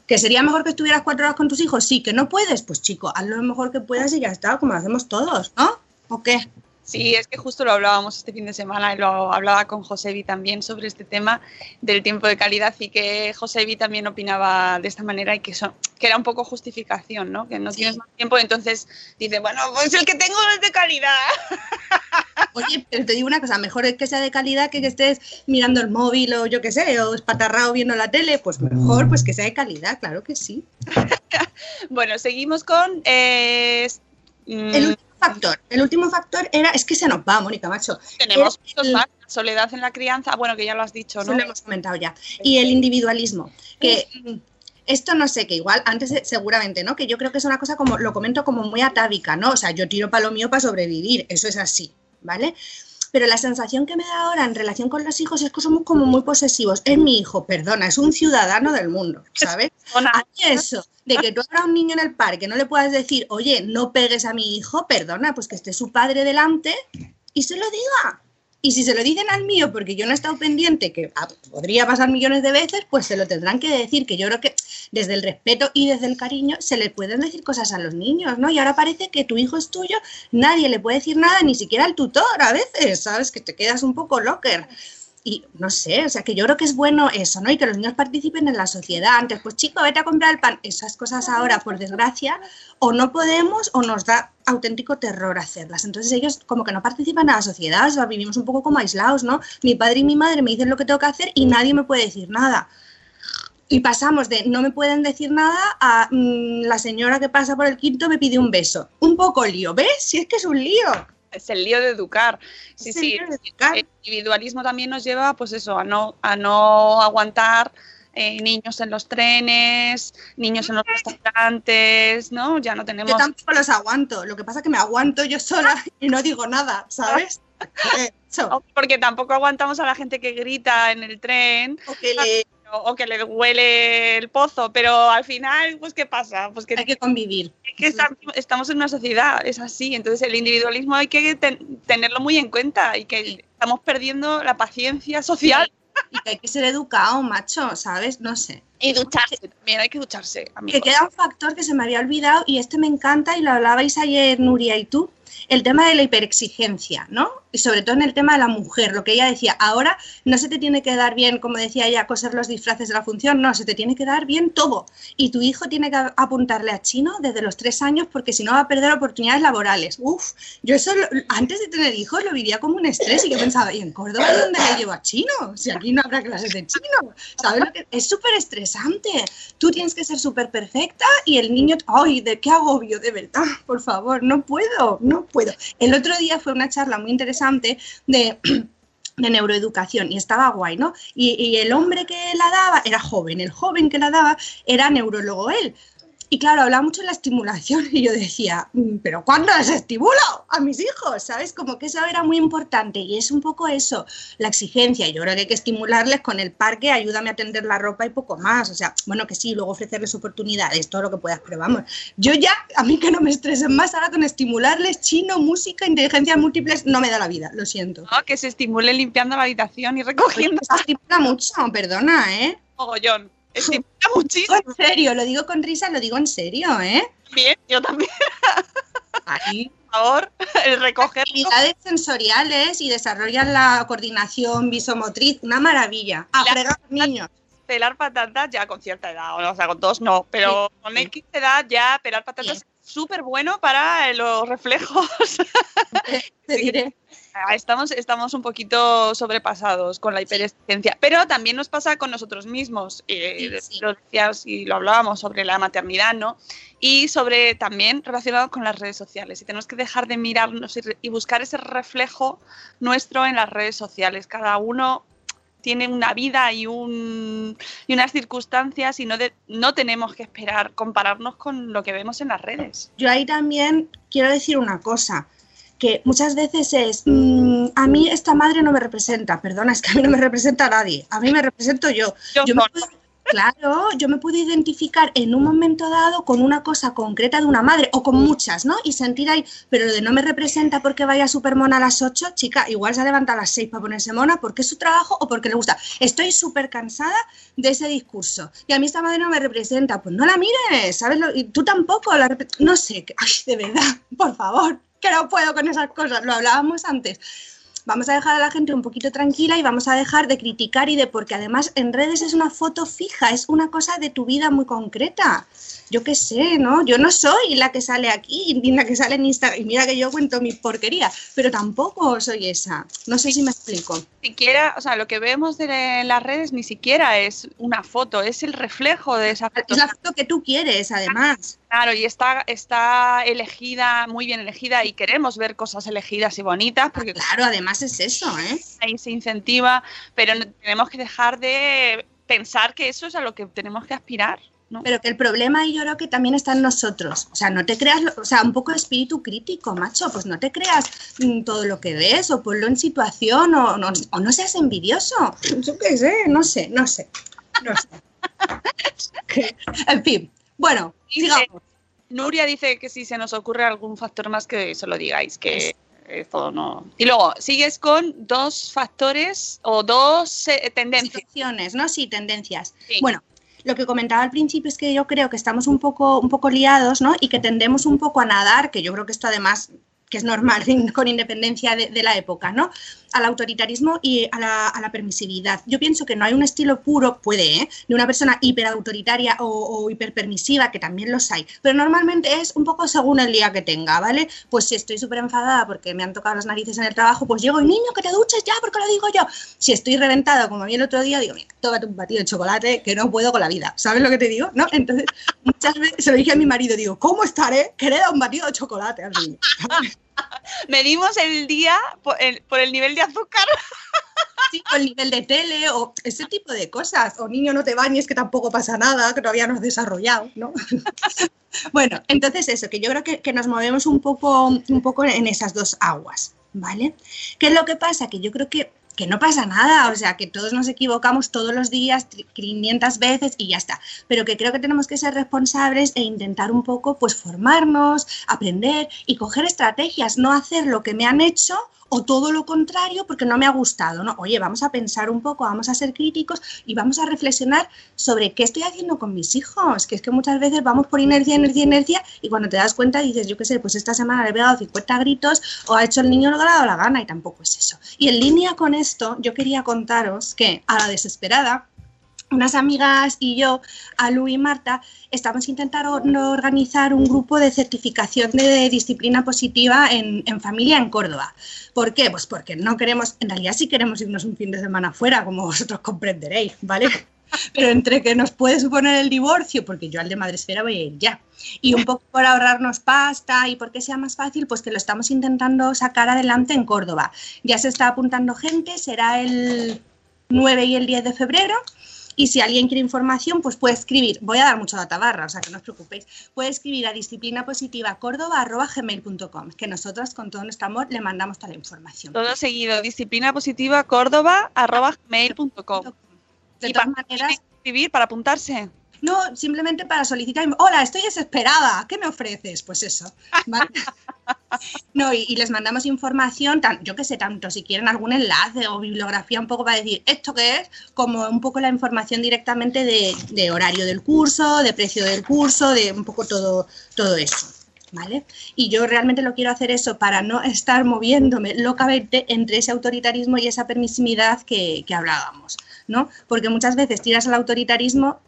[SPEAKER 4] ¿Que sería mejor que estuvieras cuatro horas con tus hijos? Sí, que no puedes, pues chico, haz lo mejor que puedas y ya está, como lo hacemos todos, ¿no? ¿O qué?
[SPEAKER 2] Sí, es que justo lo hablábamos este fin de semana y lo hablaba con Josebi también sobre este tema del tiempo de calidad y que Josebi también opinaba de esta manera y que, son, que era un poco justificación, ¿no? Que no
[SPEAKER 4] Sí.
[SPEAKER 2] tienes más tiempo, entonces dice, bueno, pues el que tengo es de calidad.
[SPEAKER 4] Oye, pero te digo una cosa, mejor es que sea de calidad que que estés mirando el móvil o yo qué sé, o espatarrado viendo la tele, pues mejor pues que sea de calidad, claro que sí.
[SPEAKER 2] Bueno, seguimos con... eh, mm,
[SPEAKER 4] El último factor, el último factor era, es que se nos va, Mónica, macho.
[SPEAKER 2] tenemos
[SPEAKER 4] el-.
[SPEAKER 2] Soledad en la crianza, bueno, que ya lo has dicho,
[SPEAKER 4] Eso
[SPEAKER 2] ¿no?
[SPEAKER 4] lo hemos comentado ya. Y el individualismo, que esto no sé, que igual antes seguramente, ¿no? Que yo creo que es una cosa como, lo comento como muy atávica, ¿no? O sea, yo tiro para lo mío para sobrevivir, eso es así, ¿vale? Pero la sensación que me da ahora en relación con los hijos es que somos como muy posesivos. Es mi hijo, perdona, es un ciudadano del mundo, ¿sabes? A mí eso, de que tú a un niño en el parque no le puedas decir, oye, no pegues a mi hijo, perdona, pues que esté su padre delante y se lo diga. Y si se lo dicen al mío porque yo no he estado pendiente, que ah, podría pasar millones de veces, pues se lo tendrán que decir, que yo creo que desde el respeto y desde el cariño se le pueden decir cosas a los niños, ¿no? Y ahora parece que tu hijo es tuyo, nadie le puede decir nada, ni siquiera al tutor a veces, ¿sabes? Que te quedas un poco locker. Y no sé, o sea, que yo creo que es bueno eso, ¿no? Y que los niños participen en la sociedad. Antes, pues chico, vete a comprar el pan. Esas cosas ahora, por desgracia, o no podemos o nos da auténtico terror hacerlas. Entonces ellos como que no participan en la sociedad, o sea, vivimos un poco como aislados, ¿no? Mi padre y mi madre me dicen lo que tengo que hacer y nadie me puede decir nada. Y pasamos de no me pueden decir nada a mm, la señora que pasa por el quinto me pide un beso. Un poco lío, ¿ves? Si es que es un lío.
[SPEAKER 2] Es el lío de educar. Sí,
[SPEAKER 4] el
[SPEAKER 2] sí.
[SPEAKER 4] educar.
[SPEAKER 2] El individualismo también nos lleva, pues eso, a no, a no aguantar eh, niños en los trenes, niños en los restaurantes, ¿no? Ya no tenemos.
[SPEAKER 4] Yo tampoco los aguanto. Lo que pasa es que me aguanto yo sola y no digo nada, ¿sabes?
[SPEAKER 2] O Porque tampoco aguantamos a la gente que grita en el tren
[SPEAKER 4] O que le-
[SPEAKER 2] o, que le huele el pozo, pero al final, pues, ¿qué pasa? Pues que,
[SPEAKER 4] hay que convivir.
[SPEAKER 2] que estamos en una sociedad, es así. Entonces, el individualismo hay que ten- tenerlo muy en cuenta y que estamos perdiendo la paciencia social.
[SPEAKER 4] Y que hay que ser educado, macho, ¿sabes? No sé.
[SPEAKER 2] Y ducharse también, hay que ducharse,
[SPEAKER 4] Que queda un factor que se me había olvidado y este me encanta y lo hablabais ayer, Nuria y tú, el tema de la hiperexigencia, ¿no? Y sobre todo en el tema de la mujer, lo que ella decía, ahora no se te tiene que dar bien, como decía ella, coser los disfraces de la función, no, se te tiene que dar bien todo. Y tu hijo tiene que apuntarle a chino desde los tres años porque si no va a perder oportunidades laborales. Uf, yo eso lo- antes de tener hijos lo vivía como un estrés y yo pensaba, ¿y en Córdoba dónde le llevo a chino? Si aquí no habrá clases de chino. ¿Sabes lo que? Es súper estresante. Tú tienes que ser súper perfecta y el niño, ay, de qué agobio, de verdad, por favor, no puedo, no El otro día fue una charla muy interesante de, de neuroeducación y estaba guay, ¿no? Y, y el hombre que la daba era joven, el joven que la daba era neurólogo él. Y claro, hablaba mucho de la estimulación y yo decía, "Mm, pero ¿cuándo les estimulo a mis hijos? ¿Sabes? Como que eso era muy importante y es un poco eso, la exigencia. Yo creo que hay que estimularles con el parque, ayúdame a tender la ropa y poco más. O sea, bueno, que sí, luego ofrecerles oportunidades, todo lo que puedas, pero vamos, yo ya, a mí que no me estresen más ahora con estimularles chino, música, inteligencias múltiples, no me da la vida, lo siento.
[SPEAKER 2] ¿no? Que se estimule limpiando la habitación y recogiendo
[SPEAKER 4] Se estimula mucho, perdona, ¿eh?
[SPEAKER 2] mogollón. Estimula muchísimo.
[SPEAKER 4] en serio, lo digo con risa, lo digo en serio, ¿eh?
[SPEAKER 2] Bien, yo también,
[SPEAKER 4] Ahí.
[SPEAKER 2] por favor, el recoger.
[SPEAKER 4] Actividades sensoriales y desarrollan la coordinación visomotriz, una maravilla. A
[SPEAKER 2] La-
[SPEAKER 4] fregar niños.
[SPEAKER 2] pelar patatas ya con cierta edad, o sea, con dos no, pero
[SPEAKER 4] Sí,
[SPEAKER 2] con
[SPEAKER 4] sí.
[SPEAKER 2] X edad ya pelar patatas es súper bueno para los reflejos.
[SPEAKER 4] Te diré.
[SPEAKER 2] Ah, Estamos, estamos un poquito sobrepasados con la hiperexigencia, pero también nos pasa con nosotros mismos. eh,
[SPEAKER 4] Sí, sí.
[SPEAKER 2] Lo decías y lo hablábamos sobre la maternidad, ¿no? Y sobre también relacionado con las redes sociales. Y tenemos que dejar de mirarnos y, y buscar ese reflejo nuestro en las redes sociales. Cada uno tiene una vida y, un, y unas circunstancias y no, de- no tenemos que esperar compararnos con lo que vemos en las redes.
[SPEAKER 4] Yo ahí también quiero decir una cosa, que muchas veces es, mm, a mí esta madre no me representa, perdona, es que a mí no me representa nadie, a mí me represento yo.
[SPEAKER 2] Yo
[SPEAKER 4] Yo me
[SPEAKER 2] con-
[SPEAKER 4] puedo- claro, yo me puedo identificar en un momento dado con una cosa concreta de una madre o con muchas, ¿no? Y sentir ahí, pero lo de no me representa porque vaya súper mona a las 8, chica, igual se levanta a las 6 para ponerse mona porque es su trabajo o porque le gusta. Estoy súper cansada de ese discurso. Y a mí esta madre no me representa, pues no la mires, ¿sabes? Lo- Y tú tampoco, la no sé, ay, de verdad, por favor, que no puedo con esas cosas, lo hablábamos antes. Vamos a dejar a la gente un poquito tranquila y vamos a dejar de criticar y de porque además en redes es una foto fija, es una cosa de tu vida muy concreta. Yo qué sé, ¿no? Yo no soy la que sale aquí, ni la que sale en Instagram. Y mira que yo cuento mi porquería, pero tampoco soy esa. No sé si me explico.
[SPEAKER 2] siquiera, o sea, lo que vemos de las redes ni siquiera es una foto, es el reflejo de esa foto.
[SPEAKER 4] Es la foto que tú quieres, además.
[SPEAKER 2] Claro, y está, está elegida, muy bien elegida, y queremos ver cosas elegidas y bonitas, porque
[SPEAKER 4] Claro, además es eso, ¿eh?
[SPEAKER 2] ahí se incentiva, pero tenemos que dejar de pensar que eso es a lo que tenemos que aspirar. ¿no?
[SPEAKER 4] Pero que el problema yo creo que también está en nosotros. O sea, no te creas, o sea, un poco de espíritu crítico, macho. Pues no te creas mm, todo lo que ves o ponlo en situación o no, o no seas envidioso. Yo qué sé, no sé, no sé. No sé. Que- en fin, bueno, sigamos.
[SPEAKER 2] Nuria dice que si se nos ocurre algún factor más que se lo digáis, que esto no. Y luego, sigues con dos factores o dos eh, tendencias.
[SPEAKER 4] Situaciones, ¿no? Sí, tendencias.
[SPEAKER 2] Sí.
[SPEAKER 4] Bueno, lo que comentaba al principio es que yo creo que estamos un poco, un poco liados, ¿no? Y que tendemos un poco a nadar, que yo creo que esto además que es normal con independencia de, de la época, ¿no? Al autoritarismo y a la, a la permisividad. Yo pienso que no hay un estilo puro, puede, ¿eh? De una persona hiperautoritaria o, o hiperpermisiva, que también los hay, pero normalmente es un poco según el día que tenga, ¿vale? Pues si estoy súper enfadada porque me han tocado las narices en el trabajo, pues llego y niño, que te duches ya, porque lo digo yo. Si estoy reventada, como mí el otro día, digo, mira, tómate un batido de chocolate, que no puedo con la vida. ¿Sabes lo que te digo? ¿No? Entonces, muchas veces se lo dije a mi marido, digo, ¿cómo estaré? Que le da un batido de chocolate al niño.
[SPEAKER 2] Medimos el día por el, nivel de azúcar.
[SPEAKER 4] Sí, o el nivel de tele, o ese tipo de cosas. O niño, no te bañes, que tampoco pasa nada, que todavía no has desarrollado, ¿no? bueno, entonces eso, que yo creo que, que nos movemos un poco, un poco en esas dos aguas, ¿vale? ¿Qué es lo que pasa? Que yo creo que, que no pasa nada, o sea, que todos nos equivocamos todos los días, 500 veces y ya está. Pero que creo que tenemos que ser responsables e intentar un poco, pues, formarnos, aprender y coger estrategias, no hacer lo que me han hecho o todo lo contrario porque no me ha gustado, ¿no? Oye, vamos a pensar un poco, vamos a ser críticos y vamos a reflexionar sobre qué estoy haciendo con mis hijos, que es que muchas veces vamos por inercia, inercia, inercia y cuando te das cuenta dices, yo qué sé, pues esta semana le he pegado 50 gritos o ha hecho el niño lo que ha dado la gana y tampoco es eso. Y en línea con esto, yo quería contaros que a la desesperada, unas amigas y yo, Alu y Marta, estamos intentando organizar un grupo de certificación de disciplina positiva en, en, familia en Córdoba. ¿Por qué? Pues porque no queremos, en realidad sí queremos irnos un fin de semana fuera, como vosotros comprenderéis, ¿vale? Pero entre que nos puede suponer el divorcio, porque yo al de Madresfera voy a ir ya, y un poco por ahorrarnos pasta y porque sea más fácil, pues que lo estamos intentando sacar adelante en Córdoba. Ya se está apuntando gente, será el 9 y el 10 de febrero Y si alguien quiere información, pues puede escribir, voy a dar mucho databarra, o sea que no os preocupéis, puede escribir a disciplinapositivacórdoba.gmail.com, que nosotros con todo nuestro amor le mandamos toda la información.
[SPEAKER 2] Todo seguido, disciplina positiva córdoba arroba gmail.com.
[SPEAKER 4] De
[SPEAKER 2] Y
[SPEAKER 4] todas maneras,
[SPEAKER 2] escribir, para apuntarse.
[SPEAKER 4] no, simplemente para solicitar, hola, estoy desesperada, ¿qué me ofreces? Pues eso. ¿vale? No, y, les mandamos información, yo que sé, tanto si quieren algún enlace o bibliografía un poco para decir esto qué es, como un poco la información directamente de, de horario del curso, de precio del curso, de un poco todo, todo eso. ¿Vale? Y yo realmente lo quiero hacer eso para no estar moviéndome locamente entre ese autoritarismo y esa permisividad que, que hablábamos, ¿no? Porque muchas veces tiras al autoritarismo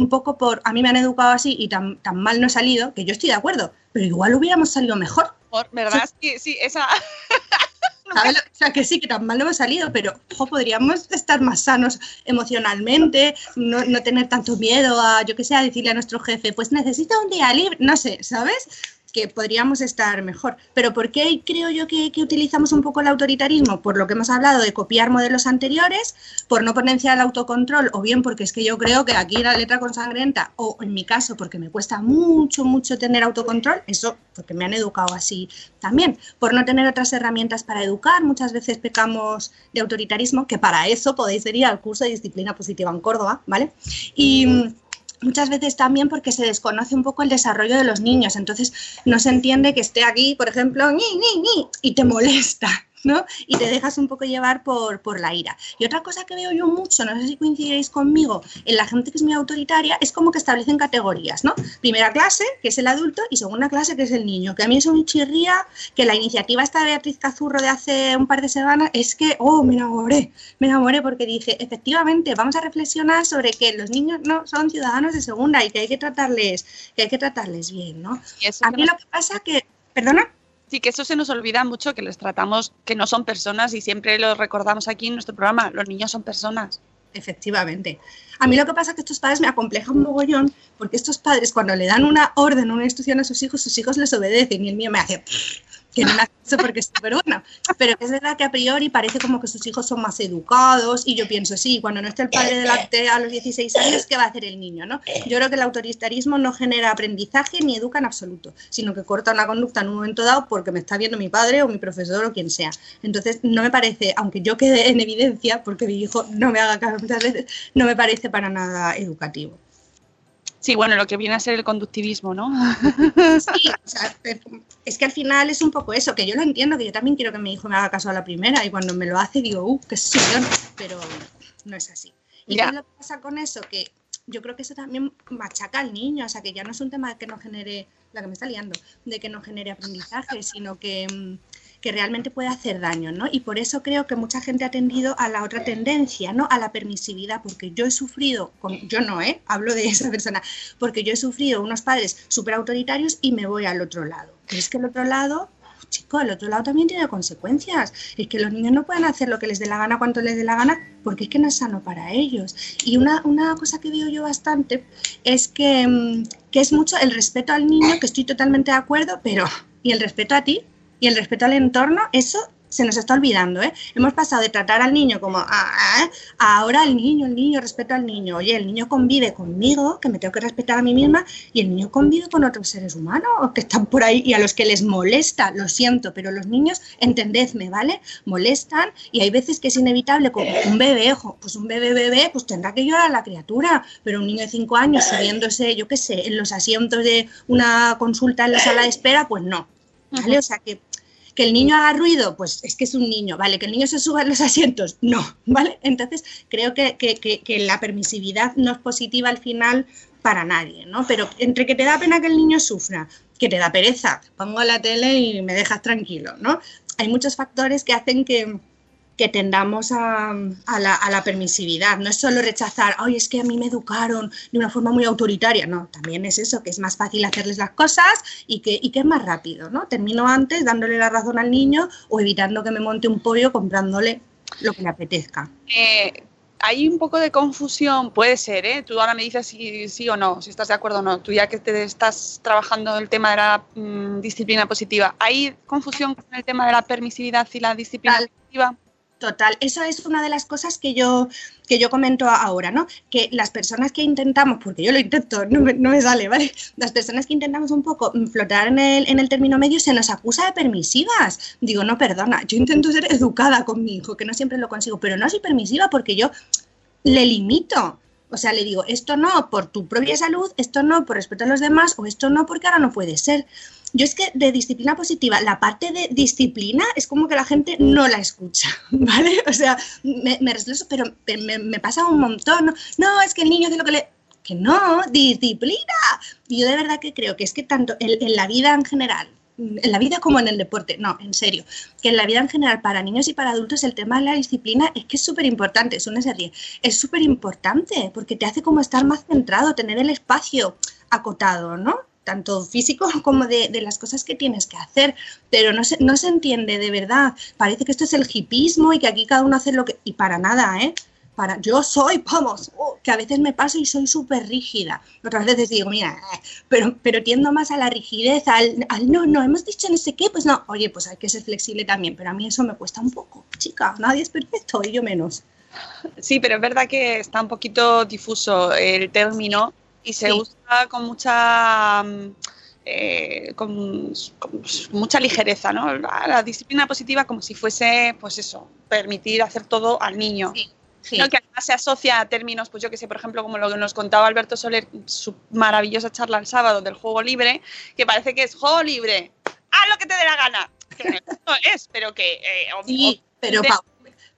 [SPEAKER 4] un poco por, a mí me han educado así y tan, tan mal no he salido, que yo estoy de acuerdo, pero igual hubiéramos salido mejor.
[SPEAKER 2] Por- ¿Verdad? Sí, sí, esa.
[SPEAKER 4] ¿sabes? O sea, que sí, que tan mal no hemos salido, pero ojo, podríamos estar más sanos emocionalmente, no, no tener tanto miedo a, yo que sé, a decirle a nuestro jefe, pues necesito un día libre, no sé, ¿sabes? Que podríamos estar mejor. Pero ¿por qué creo yo que, utilizamos un poco el autoritarismo? Por lo que hemos hablado de copiar modelos anteriores, por no potenciar el autocontrol, o bien porque es que yo creo que aquí la letra con sangrenta, o en mi caso porque me cuesta mucho, mucho tener autocontrol, eso porque me han educado así también, por no tener otras herramientas para educar, muchas veces pecamos de autoritarismo, que para eso podéis ir al curso de disciplina positiva en Córdoba, ¿vale? Y muchas veces también porque se desconoce un poco el desarrollo de los niños, entonces no se entiende que esté aquí, por ejemplo, ni, ni, ni, y te molesta, ¿no? Y te dejas un poco llevar por, por la ira. Y otra cosa que veo yo mucho, no sé si coincidiréis conmigo, en la gente que es muy autoritaria, es como que establecen categorías, ¿no? Primera clase, que es el adulto, y segunda clase, que es el niño, que a mí eso me chirría, que la iniciativa esta de Beatriz Cazurro de hace un par de semanas es que, oh, me enamoré, me enamoré porque dije, efectivamente, vamos a reflexionar sobre que los niños no son ciudadanos de segunda y que hay que tratarles, que hay que tratarles bien, ¿no? A mí lo que pasa que, perdona,
[SPEAKER 2] Sí, que eso se nos olvida mucho, que les tratamos que no son personas y siempre lo recordamos aquí en nuestro programa, los niños son personas.
[SPEAKER 4] Efectivamente. A mí lo que pasa es que estos padres me acomplejan un mogollón porque estos padres cuando le dan una orden, una instrucción a sus hijos, sus hijos les obedecen y el mío me hace que no hace eso porque es súper bueno. Pero es verdad que a priori parece como que sus hijos son más educados y yo pienso, sí, cuando no esté el padre delante a los 16 años, ¿qué va a hacer el niño? ¿no? Yo creo que el autoritarismo no genera aprendizaje ni educa en absoluto, sino que corta una conducta en un momento dado porque me está viendo mi padre o mi profesor o quien sea. Entonces, no me parece, aunque yo quede en evidencia, porque mi hijo no me haga caso muchas veces, no me parece para nada educativo.
[SPEAKER 2] Sí, bueno, lo que viene a ser el conductivismo, ¿no?
[SPEAKER 4] Sí, o sea, es que al final es un poco eso, que yo lo entiendo, que yo también quiero que mi hijo me haga caso a la primera y cuando me lo hace digo, uh, qué sución, pero no es así. ¿Y
[SPEAKER 2] Ya.
[SPEAKER 4] qué es lo que pasa con eso? Que yo creo que eso también machaca al niño, o sea, que ya no es un tema de que no genere, la que me está liando, de que no genere aprendizaje, sino que, mm, que realmente puede hacer daño, ¿no? Y por eso creo que mucha gente ha tendido a la otra tendencia, ¿no? A la permisividad, porque yo he sufrido, con, yo no, ¿eh? Hablo de esa persona, porque yo he sufrido unos padres súper autoritarios y me voy al otro lado. Pero es que el otro lado, chico, el otro lado también tiene consecuencias. Es que los niños no pueden hacer lo que les dé la gana cuando les dé la gana, porque es que no es sano para ellos. Y una, una cosa que veo yo bastante es que, mm, que es mucho el respeto al niño, que estoy totalmente de acuerdo, pero ¿y el respeto a ti? ¿Y el respeto al entorno? Eso se nos está olvidando, ¿eh? Hemos pasado de tratar al niño como, ah, ah, a ahora el niño, el niño, respeto al niño. Oye, el niño convive conmigo, que me tengo que respetar a mí misma, y el niño convive con otros seres humanos que están por ahí y a los que les molesta, lo siento, pero los niños, entendedme, ¿vale? Molestan y hay veces que es inevitable, como un bebé, ojo, pues un bebé bebé, pues tendrá que llorar la criatura, pero un niño de 5 años subiéndose, yo qué sé, en los asientos de una consulta en la sala de espera, pues no, ¿vale? O sea que que el niño haga ruido, pues es que es un niño, ¿vale? Que el niño se suba en los asientos, no, ¿vale? Entonces creo que, que- que- la permisividad no es positiva al final para nadie, ¿no? Pero entre que te da pena que el niño sufra, que te da pereza, pongo la tele y me dejas tranquilo, ¿no? Hay muchos factores que hacen que, que tendamos a, a la, a la permisividad. No es solo rechazar, ay, es que a mí me educaron de una forma muy autoritaria. No, también es eso, que es más fácil hacerles las cosas y que, y que es más rápido, ¿no? Termino antes dándole la razón al niño o evitando que me monte un pollo comprándole lo que le apetezca.
[SPEAKER 2] Eh, hay un poco de confusión, puede ser, ¿eh? Tú ahora me dices si sí o no, si estás de acuerdo o no. Tú ya que te estás trabajando el tema de la mm, disciplina positiva, ¿hay confusión con el tema de la permisividad y la disciplina
[SPEAKER 4] Tal.
[SPEAKER 2] positiva?
[SPEAKER 4] Total, eso es una de las cosas que yo, que yo comento ahora, ¿no? Que las personas que intentamos, porque yo lo intento, no me, no me sale, ¿vale? Las personas que intentamos un poco flotar en el, en el término medio se nos acusa de permisivas. Digo, no, perdona, yo intento ser educada con mi hijo, que no siempre lo consigo, pero no soy permisiva porque yo le limito. O sea, le digo, esto no por tu propia salud, esto no por respeto a los demás, o esto no porque ahora no puede ser. Yo es que de disciplina positiva, la parte de disciplina es como que la gente no la escucha, ¿vale? O sea, me, me respeto, pero me, pasa un montón. ¿no? no, es que el niño hace lo que le... Que no, disciplina. Y yo de verdad que creo que es que tanto en la vida en general, en la vida como en el deporte, no, en serio, que en la vida en general para niños y para adultos el tema de la disciplina es que es súper importante, es una serie, es súper importante porque te hace como estar más centrado, tener el espacio acotado, ¿no? tanto físico como de, de, las cosas que tienes que hacer, pero no se, no se entiende de verdad. Parece que esto es el hipismo y que aquí cada uno hace lo que... Y para nada, ¿eh? Para, yo soy, vamos, oh, que a veces me paso y soy súper rígida. Otras veces digo, mira, eh, pero, pero tiendo más a la rigidez, al, al, no, no, hemos dicho no sé qué, pues no, oye, pues hay que ser flexible también, pero a mí eso me cuesta un poco, chica, nadie es perfecto y yo menos.
[SPEAKER 2] Sí, pero es verdad que está un poquito difuso el término y se sí. usa con mucha eh, con, con, mucha ligereza, ¿no? La, la, disciplina positiva como si fuese, pues eso, permitir hacer todo al niño.
[SPEAKER 4] Sí. Sí.
[SPEAKER 2] ¿no? que además se asocia a términos, pues yo que sé, por ejemplo, como lo que nos contaba Alberto Soler, su maravillosa charla el sábado del juego libre, que parece que es juego libre, haz lo que te dé la gana, que no es, pero que... Eh,
[SPEAKER 4] sí, pero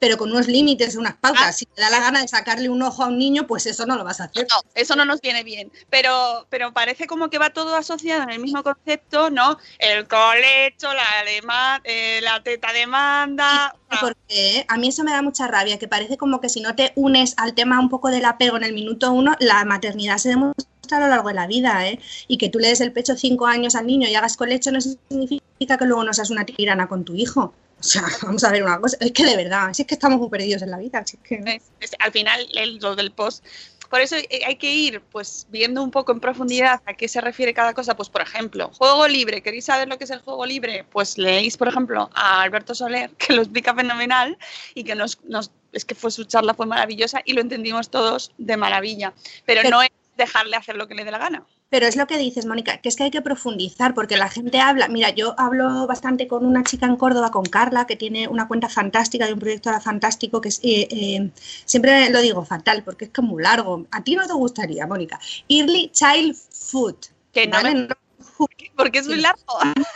[SPEAKER 4] pero con unos límites, unas pautas. Ah. Si te da la gana de sacarle un ojo a un niño, pues eso no lo vas a hacer.
[SPEAKER 2] No, eso no nos viene bien. Pero, pero parece como que va todo asociado en el mismo concepto, ¿no? El colecho, la, eh, la teta demanda.
[SPEAKER 4] Porque a mí eso me da mucha rabia, que parece como que si no te unes al tema un poco del apego en el minuto uno, la maternidad se demuestra a lo largo de la vida, ¿eh? Y que tú le des el pecho cinco años al niño y hagas colecho no significa que luego no seas una tirana con tu hijo. O sea, vamos a ver una cosa, es que de verdad, si es que estamos muy perdidos en la vida. Si es que...
[SPEAKER 2] es, es, al final, el, lo del post. Por eso hay que ir pues viendo un poco en profundidad a qué se refiere cada cosa. Pues, por ejemplo, juego libre. ¿Queréis saber lo que es el juego libre? Pues leéis, por ejemplo, a Alberto Soler, que lo explica fenomenal y que nos, nos es que fue su charla fue maravillosa y lo entendimos todos de maravilla. Pero, Pero no es dejarle hacer lo que le dé la gana.
[SPEAKER 4] Pero es lo que dices, Mónica, que es que hay que profundizar porque la gente habla. Mira, yo hablo bastante con una chica en Córdoba, con Carla, que tiene una cuenta fantástica de un proyecto ahora fantástico que es, eh, eh, siempre lo digo fatal porque es como muy largo. A ti no te gustaría, Mónica. Early Child Food.
[SPEAKER 2] Que no, ¿vale? me... porque es muy largo.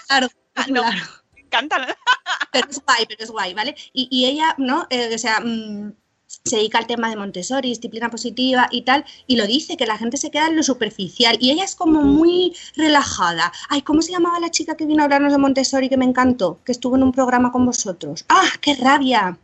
[SPEAKER 4] Largo, es muy
[SPEAKER 2] no.
[SPEAKER 4] Pero es guay, pero es guay, ¿vale? Y, y ella, ¿no? Eh, o sea. Mmm, se dedica al tema de Montessori, disciplina positiva y tal, y lo dice, que la gente se queda en lo superficial. Y ella es como muy relajada. Ay, ¿cómo se llamaba la chica que vino a hablarnos de Montessori que me encantó? Que estuvo en un programa con vosotros. ¡Ah, qué rabia!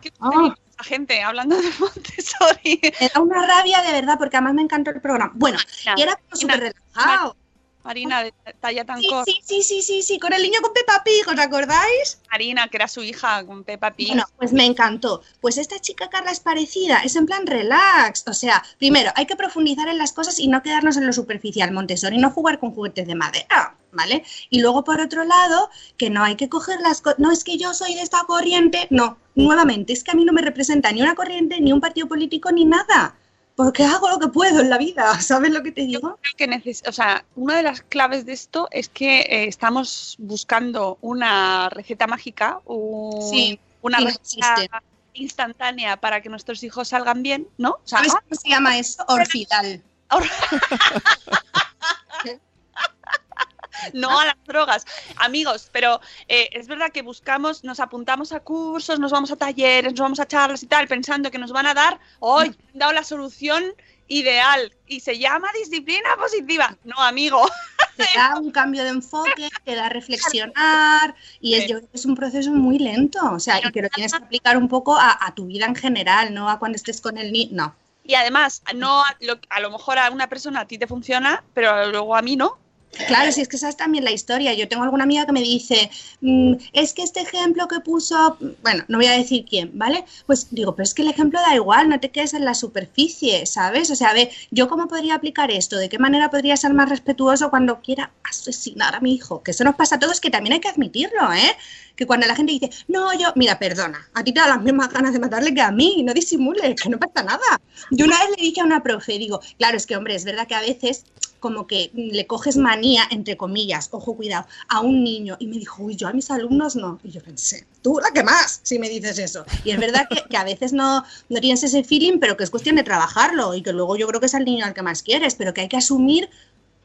[SPEAKER 2] ¿Qué oh. gente hablando de Montessori.
[SPEAKER 4] Me da una rabia de verdad, porque además me encantó el programa. Bueno, no, y era como súper relajado.
[SPEAKER 2] Marina, de talla tan
[SPEAKER 4] sí, corta. Sí, sí, sí, sí, sí, con el niño con Peppa Pig, ¿os acordáis?
[SPEAKER 2] Marina, que era su hija con Peppa Pig.
[SPEAKER 4] Bueno, pues me encantó. Pues esta chica Carla es parecida, es en plan relax. O sea, primero, hay que profundizar en las cosas y no quedarnos en lo superficial, Montessori, no jugar con juguetes de madera, ¿vale? Y luego, por otro lado, que no hay que coger las cosas. No es que yo soy de esta corriente, no. Nuevamente, es que a mí no me representa ni una corriente, ni un partido político, ni nada porque hago lo que puedo en la vida, ¿sabes lo que te digo?
[SPEAKER 2] Yo creo que neces o sea, una de las claves de esto es que eh, estamos buscando una receta mágica, un,
[SPEAKER 4] sí,
[SPEAKER 2] una
[SPEAKER 4] sí,
[SPEAKER 2] receta
[SPEAKER 4] existe.
[SPEAKER 2] instantánea para que nuestros hijos salgan bien, ¿no? O sea,
[SPEAKER 4] ¿Sabes
[SPEAKER 2] ah,
[SPEAKER 4] cómo se llama eso? Orfidal.
[SPEAKER 2] no a las drogas. Amigos, pero eh, es verdad que buscamos, nos apuntamos a cursos, nos vamos a talleres, nos vamos a charlas y tal, pensando que nos van a dar, hoy han dado la solución ideal y se llama disciplina positiva. No, amigo.
[SPEAKER 4] Te da un cambio de enfoque, te da reflexionar y es, yo creo que es un proceso muy lento, o sea, y que lo tienes que aplicar un poco a, a tu vida en general, no a cuando estés con el niño, no.
[SPEAKER 2] Y además, no a lo, a lo mejor a una persona a ti te funciona, pero luego a mí no.
[SPEAKER 4] Claro, si es que esa es también la historia. Yo tengo alguna amiga que me dice, mm, es que este ejemplo que puso, bueno, no voy a decir quién, ¿vale? Pues digo, pero es que el ejemplo da igual, no te quedes en la superficie, ¿sabes? O sea, a ver, ¿yo cómo podría aplicar esto? ¿De qué manera podría ser más respetuoso cuando quiera asesinar a mi hijo? Que eso nos pasa a todos, que también hay que admitirlo, ¿eh? Que cuando la gente dice, no, yo, mira, perdona, a ti te da las mismas ganas de matarle que a mí, no disimules, que no pasa nada. Yo una vez le dije a una profe, digo, claro, es que, hombre, es verdad que a veces como que le coges manía, entre comillas, ojo, cuidado, a un niño. Y me dijo, uy, yo a mis alumnos no. Y yo pensé, tú la que más, si me dices eso. Y es verdad que, que a veces no, no tienes ese feeling, pero que es cuestión de trabajarlo y que luego yo creo que es al niño al que más quieres, pero que hay que asumir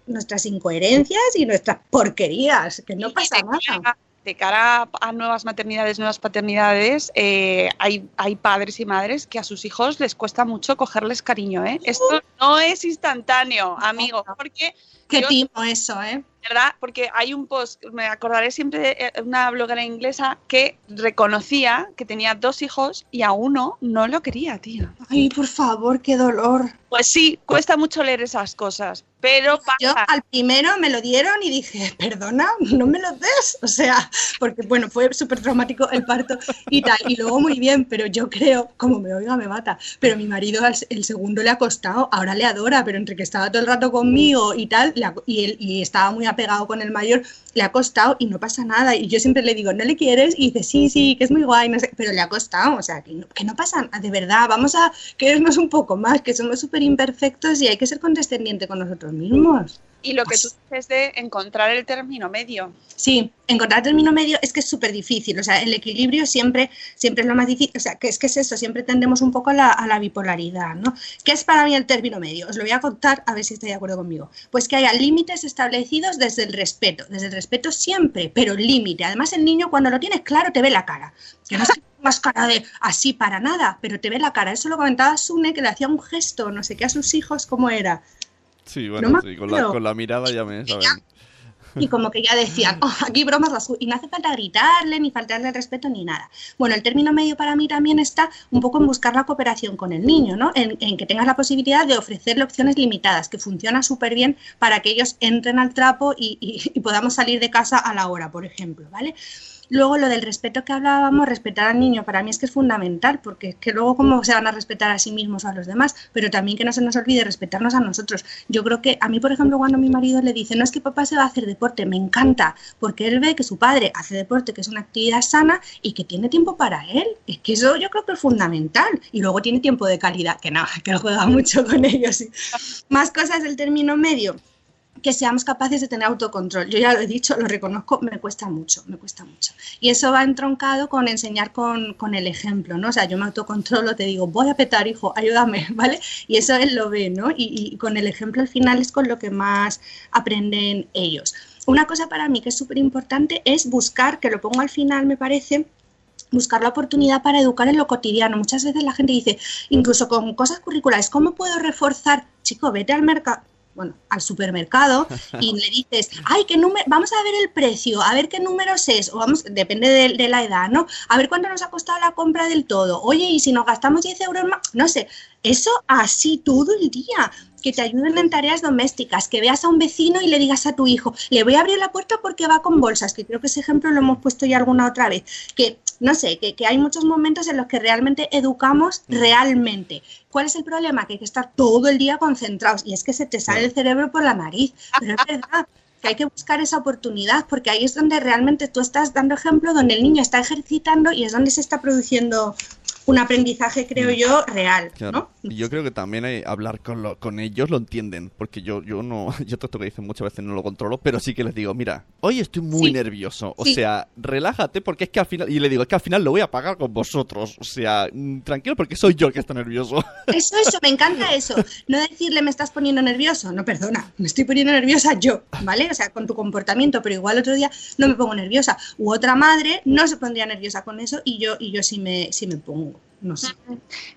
[SPEAKER 4] nuestras incoherencias y nuestras porquerías, que no pasa nada.
[SPEAKER 2] De cara a, a nuevas maternidades, nuevas paternidades, eh, hay, hay padres y madres que a sus hijos les cuesta mucho cogerles cariño. ¿eh? Esto no es instantáneo, amigo, porque
[SPEAKER 4] Qué timo eso, ¿eh?
[SPEAKER 2] ¿verdad? Porque hay un post, me acordaré siempre de eh, una bloguera inglesa que reconocía que tenía dos hijos y a uno no lo quería, tío.
[SPEAKER 4] Ay, por favor, qué dolor.
[SPEAKER 2] Pues sí, cuesta mucho leer esas cosas, pero
[SPEAKER 4] Yo al primero me lo dieron y dije, perdona, no me lo des. O sea, porque bueno, fue súper traumático el parto y tal. Y luego muy bien, pero yo creo, como me oiga, me mata. Pero mi marido al- el segundo le ha costado, ahora le adora, pero entre que estaba todo el rato conmigo y tal, le ha- y, y estaba muy apegado con el mayor, le ha costado y no pasa nada. Y yo siempre le digo, ¿no le quieres? Y dice, sí, sí, que es muy guay, no sé, pero le ha costado. O sea, que no, que no pasa nada, de verdad, vamos a querernos un poco más, que somos súper imperfectos y hay que ser condescendiente con nosotros mismos.
[SPEAKER 2] Y lo que tú dices de encontrar el término medio.
[SPEAKER 4] Sí, encontrar término medio es que es súper difícil, o sea, el equilibrio siempre, siempre es lo más difícil, o sea, que es que es eso, siempre tendemos un poco a la, a la bipolaridad, ¿no? ¿Qué es para mí el término medio? Os lo voy a contar a ver si estáis de acuerdo conmigo. Pues que haya límites establecidos desde el respeto, desde el respeto siempre, pero límite. Además, el niño cuando lo tienes claro te ve la cara, que no tengas cara de así para nada, pero te ve la cara. Eso lo comentaba Sune, que le hacía un gesto, no sé qué, a sus hijos, ¿cómo era?
[SPEAKER 3] Sí,
[SPEAKER 4] No
[SPEAKER 3] bueno, sí, con la,
[SPEAKER 4] acuerdo.
[SPEAKER 3] con la mirada ya me saben.
[SPEAKER 4] Y como que ya decían, "Oh, aquí bromas las ju-". Y no hace falta gritarle, ni faltarle el respeto, ni nada. Bueno, el término medio para mí también está un poco en buscar la cooperación con el niño, ¿no? En, en que tengas la posibilidad de ofrecerle opciones limitadas, que funciona súper bien para que ellos entren al trapo y, y- y podamos salir de casa a la hora, por ejemplo, ¿vale? Luego lo del respeto que hablábamos, respetar al niño, para mí es que es fundamental, porque es que luego cómo se van a respetar a sí mismos o a los demás, pero también que no se nos olvide respetarnos a nosotros. Yo creo que a mí, por ejemplo, cuando mi marido le dice, no es que papá se va a hacer deporte, me encanta, porque él ve que su padre hace deporte, que es una actividad sana y que tiene tiempo para él. Es que eso yo creo que es fundamental. Y luego tiene tiempo de calidad, que no, que juega mucho con ellos. Más cosas del término medio que seamos capaces de tener autocontrol. Yo ya lo he dicho, lo reconozco, me cuesta mucho, me cuesta mucho. Y eso va entroncado con enseñar con, con el ejemplo, ¿no? O sea, yo me autocontrolo, te digo, voy a petar, hijo, ayúdame, ¿vale? Y eso él lo ve, ¿no? Y, y con el ejemplo al final es con lo que más aprenden ellos. Una cosa para mí que es súper importante es buscar, que lo pongo al final, me parece, buscar la oportunidad para educar en lo cotidiano. Muchas veces la gente dice, incluso con cosas curriculares, ¿cómo puedo reforzar? Chico, vete al mercado. Bueno, al supermercado y le dices, ay, qué número, vamos a ver el precio, a ver qué números es, o vamos, depende de, la edad, ¿no? A ver cuánto nos ha costado la compra del todo. Oye, y si nos gastamos 10 euros más, no sé, eso así todo el día que te ayuden en tareas domésticas, que veas a un vecino y le digas a tu hijo, le voy a abrir la puerta porque va con bolsas, que creo que ese ejemplo lo hemos puesto ya alguna otra vez, que no sé, que, que hay muchos momentos en los que realmente educamos realmente. ¿Cuál es el problema? Que hay que estar todo el día concentrados y es que se te sale el cerebro por la nariz, pero es verdad que hay que buscar esa oportunidad porque ahí es donde realmente tú estás dando ejemplo, donde el niño está ejercitando y es donde se está produciendo un aprendizaje, creo yo, real,
[SPEAKER 3] Claro. Y yo creo que también hay hablar con, lo- con ellos lo entienden, porque yo, yo no, yo todo esto que dicen muchas veces no lo controlo, pero sí que les digo, mira, hoy estoy muy
[SPEAKER 4] Sí.
[SPEAKER 3] nervioso, o
[SPEAKER 4] Sí.
[SPEAKER 3] sea, relájate porque es que al final, y le digo, es que al final lo voy a pagar con vosotros, o sea, mm, tranquilo porque soy yo el que está nervioso.
[SPEAKER 4] Eso, eso, me encanta eso. No decirle me estás poniendo nervioso. No, perdona, me estoy poniendo nerviosa yo, ¿vale? O sea, con tu comportamiento, pero igual otro día no me pongo nerviosa. U otra madre no se pondría nerviosa con eso y yo, y yo sí me, sí me pongo. No sé.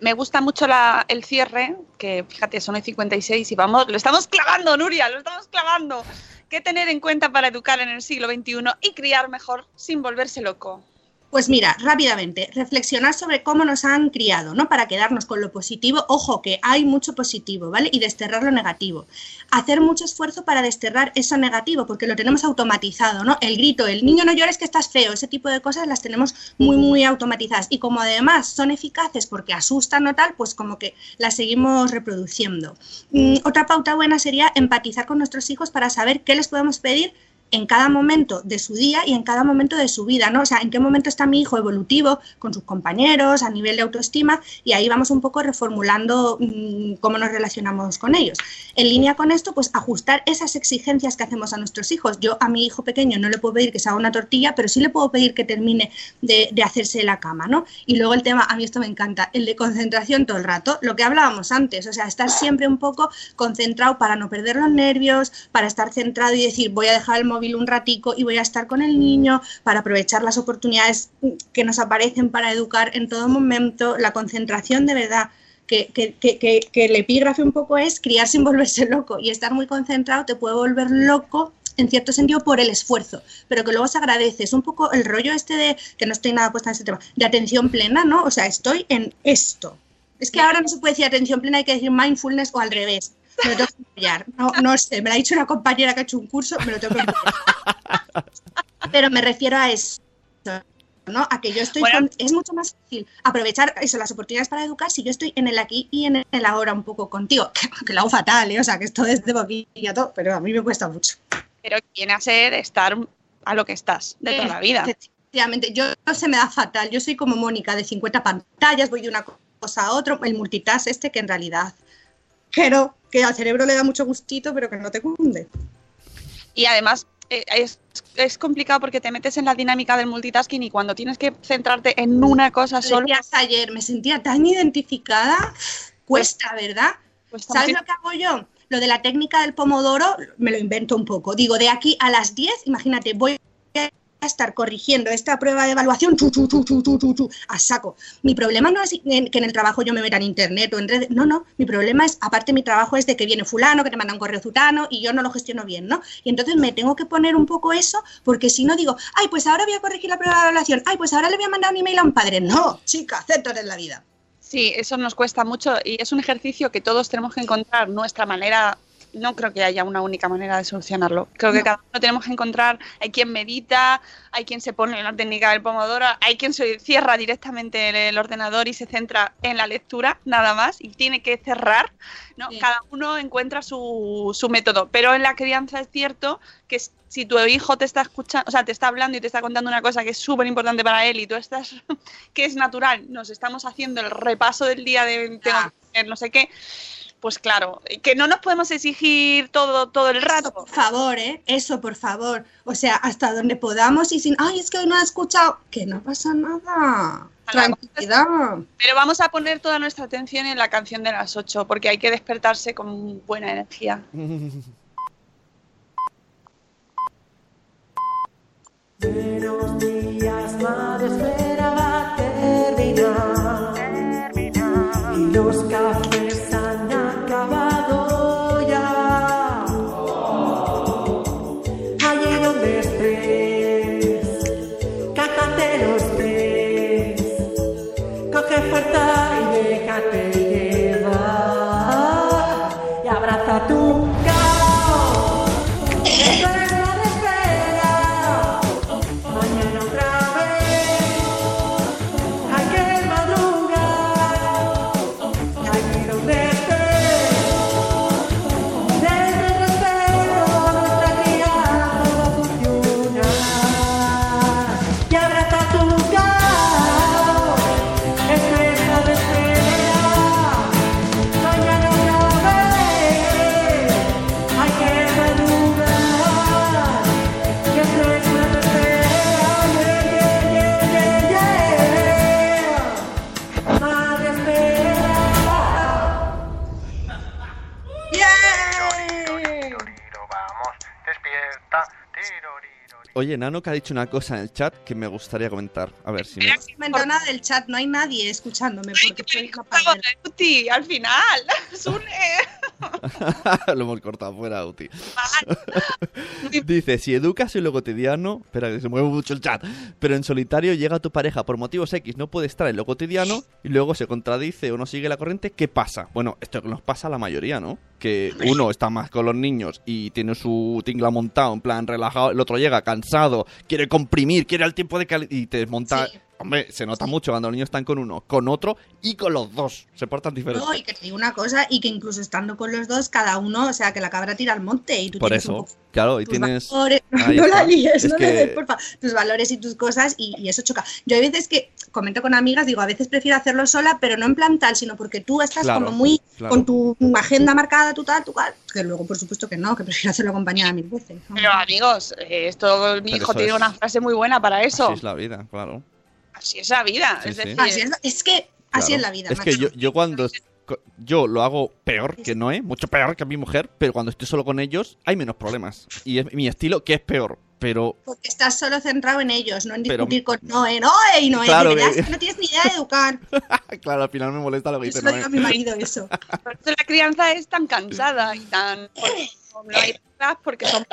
[SPEAKER 2] Me gusta mucho el cierre, que fíjate, son el 56 y vamos, lo estamos clavando, Nuria, lo estamos clavando. ¿Qué tener en cuenta para educar en el siglo XXI y criar mejor sin volverse loco?
[SPEAKER 4] Pues mira, rápidamente, reflexionar sobre cómo nos han criado, ¿no? Para quedarnos con lo positivo, ojo que hay mucho positivo, ¿vale? Y desterrar lo negativo. Hacer mucho esfuerzo para desterrar eso negativo, porque lo tenemos automatizado, ¿no? El grito, el niño no llores que estás feo, ese tipo de cosas las tenemos muy, muy automatizadas. Y como además son eficaces porque asustan o tal, pues como que las seguimos reproduciendo. Mm, otra pauta buena sería empatizar con nuestros hijos para saber qué les podemos pedir en cada momento de su día y en cada momento de su vida, ¿no? O sea, en qué momento está mi hijo evolutivo con sus compañeros, a nivel de autoestima, y ahí vamos un poco reformulando mmm, cómo nos relacionamos con ellos. En línea con esto, pues ajustar esas exigencias que hacemos a nuestros hijos. Yo a mi hijo pequeño no le puedo pedir que se haga una tortilla, pero sí le puedo pedir que termine de, de hacerse la cama, ¿no? Y luego el tema, a mí esto me encanta, el de concentración todo el rato, lo que hablábamos antes, o sea, estar siempre un poco concentrado para no perder los nervios, para estar centrado y decir, voy a dejar el móvil un ratico y voy a estar con el niño para aprovechar las oportunidades que nos aparecen para educar en todo momento, la concentración de verdad. Que, que, que, que, el epígrafe un poco es criar sin volverse loco y estar muy concentrado te puede volver loco en cierto sentido por el esfuerzo, pero que luego se agradece. Es un poco el rollo este de, que no estoy nada puesta en ese tema, de atención plena, ¿no? O sea, estoy en esto. Es que ahora no se puede decir atención plena, hay que decir mindfulness o al revés. Me lo tengo que enviar. No, no sé, me lo ha dicho una compañera que ha hecho un curso, me lo tengo que enviar. Pero me refiero a eso. ¿no? A que yo estoy
[SPEAKER 2] Bueno.
[SPEAKER 4] con- es mucho más fácil aprovechar eso, las oportunidades para educar si yo estoy en el aquí y en el ahora un poco contigo, que, que lo hago fatal, ¿eh? o sea que esto es de boquilla todo, pero a mí me cuesta mucho.
[SPEAKER 2] Pero viene a ser estar a lo que estás de toda la vida.
[SPEAKER 4] Efectivamente, yo se me da fatal, yo soy como Mónica de 50 pantallas, voy de una cosa a otra, el multitask este que en realidad pero que al cerebro le da mucho gustito, pero que no te cunde.
[SPEAKER 2] Y además eh, es, es complicado porque te metes en la dinámica del multitasking y cuando tienes que centrarte en una cosa
[SPEAKER 4] Lo
[SPEAKER 2] solo,
[SPEAKER 4] ayer, me sentía tan identificada, cuesta, ¿verdad? ¿Sabes lo que hago yo? Lo de la técnica del pomodoro me lo invento un poco. Digo, de aquí a las 10, imagínate, voy a estar corrigiendo esta prueba de evaluación a saco. Mi problema no es que en el trabajo yo me meta en internet o en redes. No, no. Mi problema es, aparte, mi trabajo es de que viene fulano, que te manda un correo zutano y yo no lo gestiono bien, ¿no? Y entonces me tengo que poner un poco eso porque si no digo, ay, pues ahora voy a corregir la prueba de evaluación, ay, pues ahora le voy a mandar un email a un padre. No, chica, céntrate en la vida.
[SPEAKER 2] Sí, eso nos cuesta mucho y es un ejercicio que todos tenemos que encontrar nuestra manera. No creo que haya una única manera de solucionarlo. Creo que cada uno tenemos que encontrar. Hay quien medita, hay quien se pone en la técnica del pomodoro, hay quien se cierra directamente el, el ordenador y se centra en la lectura, nada más, y tiene que cerrar. ¿no?
[SPEAKER 4] Sí.
[SPEAKER 2] Cada uno encuentra su, su método. Pero en la crianza es cierto que si tu hijo te está escuchando, o sea, te está hablando y te está contando una cosa que es súper importante para él y tú estás que es natural, nos estamos haciendo el repaso del día de
[SPEAKER 4] Ah.
[SPEAKER 2] hacer no sé qué, pues claro, que no nos podemos exigir todo, todo el
[SPEAKER 4] Eso,
[SPEAKER 2] rato.
[SPEAKER 4] por favor, ¿eh? Eso, por favor. O sea, hasta donde podamos y sin, ay, es que hoy no ha escuchado, que no pasa nada. Tranquilidad.
[SPEAKER 2] Pero vamos a poner toda nuestra atención en la canción de las 8, porque hay que despertarse con buena energía.
[SPEAKER 5] Buenos días, madre, espera, va a terminar. Y los cafés
[SPEAKER 3] Oye, Nano que ha dicho una cosa en el chat que me gustaría comentar. A ver si me...
[SPEAKER 4] No he comentado nada del chat, no hay nadie escuchándome porque soy payera.
[SPEAKER 2] Uti, al final, Sune.
[SPEAKER 3] Lo hemos cortado fuera, Uti. Dice, si educas en lo cotidiano, espera que se mueve mucho el chat, pero en solitario llega tu pareja por motivos X, no puede estar en lo cotidiano y luego se contradice o no sigue la corriente, ¿qué pasa? Bueno, esto nos pasa a la mayoría, ¿no? Que uno está más con los niños y tiene su tingla montado, en plan relajado, el otro llega cansado, quiere comprimir, quiere el tiempo de cali- y te desmonta...
[SPEAKER 4] Sí.
[SPEAKER 3] Hombre, se nota mucho cuando los niños están con uno, con otro y con los dos. Se portan diferentes.
[SPEAKER 4] No, y que te digo una cosa, y que incluso estando con los dos, cada uno, o sea, que la cabra tira al monte y tú
[SPEAKER 3] Por
[SPEAKER 4] tienes un
[SPEAKER 3] eso,
[SPEAKER 4] poco
[SPEAKER 3] claro, y tienes...
[SPEAKER 4] valores. No
[SPEAKER 3] está.
[SPEAKER 4] la líes,
[SPEAKER 3] Es
[SPEAKER 4] no
[SPEAKER 3] que-
[SPEAKER 4] des, porfa. Tus valores y tus cosas, y, y eso choca. Yo hay veces que comento con amigas, digo, a veces prefiero hacerlo sola, pero no en plan tal, sino porque tú estás
[SPEAKER 3] Claro,
[SPEAKER 4] como muy
[SPEAKER 3] claro.
[SPEAKER 4] con tu agenda marcada, tu tal, tu tal, que luego, por supuesto, que no, que prefiero hacerlo acompañada mil veces. ¿no?
[SPEAKER 2] Pero amigos, eh, esto mi
[SPEAKER 3] Pero
[SPEAKER 2] hijo tiene
[SPEAKER 3] es-
[SPEAKER 2] una frase muy buena para eso.
[SPEAKER 3] Así es la vida, claro.
[SPEAKER 2] Así es la vida.
[SPEAKER 3] Sí,
[SPEAKER 2] es
[SPEAKER 3] sí.
[SPEAKER 2] decir,
[SPEAKER 4] Así es, es que así
[SPEAKER 3] Claro.
[SPEAKER 4] es la vida.
[SPEAKER 3] Es que yo, yo cuando... Yo lo hago peor que Noé, mucho peor que mi mujer, pero cuando estoy solo con ellos hay menos problemas. Y es mi estilo que es peor, pero...
[SPEAKER 4] Porque estás solo centrado en ellos, no en
[SPEAKER 3] Pero-
[SPEAKER 4] discutir con Noé. Noé y Noé,
[SPEAKER 3] Claro
[SPEAKER 4] de verdad,
[SPEAKER 3] que-
[SPEAKER 4] es que no tienes ni idea de educar.
[SPEAKER 3] claro, al final me molesta lo que dice Noé.
[SPEAKER 4] digo a mi marido eso.
[SPEAKER 2] por eso la crianza es tan cansada y tan. no hay porque son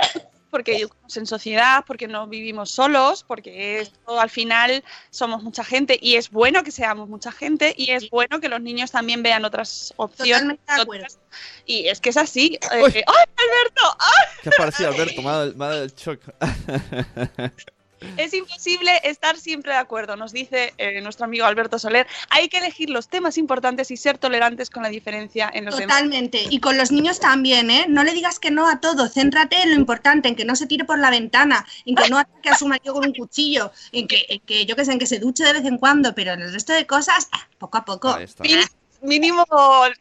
[SPEAKER 2] porque vivimos en sociedad, porque no vivimos solos, porque esto al final somos mucha gente y es bueno que seamos mucha gente y es bueno que los niños también vean otras opciones.
[SPEAKER 4] Totalmente de acuerdo.
[SPEAKER 2] otras- Y es que es así. eh. ¡Ay, Alberto! ¡Ay!
[SPEAKER 3] ¿Qué ha parecido, Alberto? Me ha dado- me ha dado el shock.
[SPEAKER 2] Es imposible estar siempre de acuerdo, nos dice eh, nuestro amigo Alberto Soler. Hay que elegir los temas importantes y ser tolerantes con la diferencia en los demás.
[SPEAKER 4] Totalmente. Y con los niños también, ¿eh? No le digas que no a todo. Céntrate en lo importante, en que no se tire por la ventana, en que no ataque a su marido con un cuchillo, en que, en que yo que sé, en que se duche de vez en cuando, pero en el resto de cosas, ah, poco a poco.
[SPEAKER 3] Ahí está.
[SPEAKER 2] Mini- Mínimo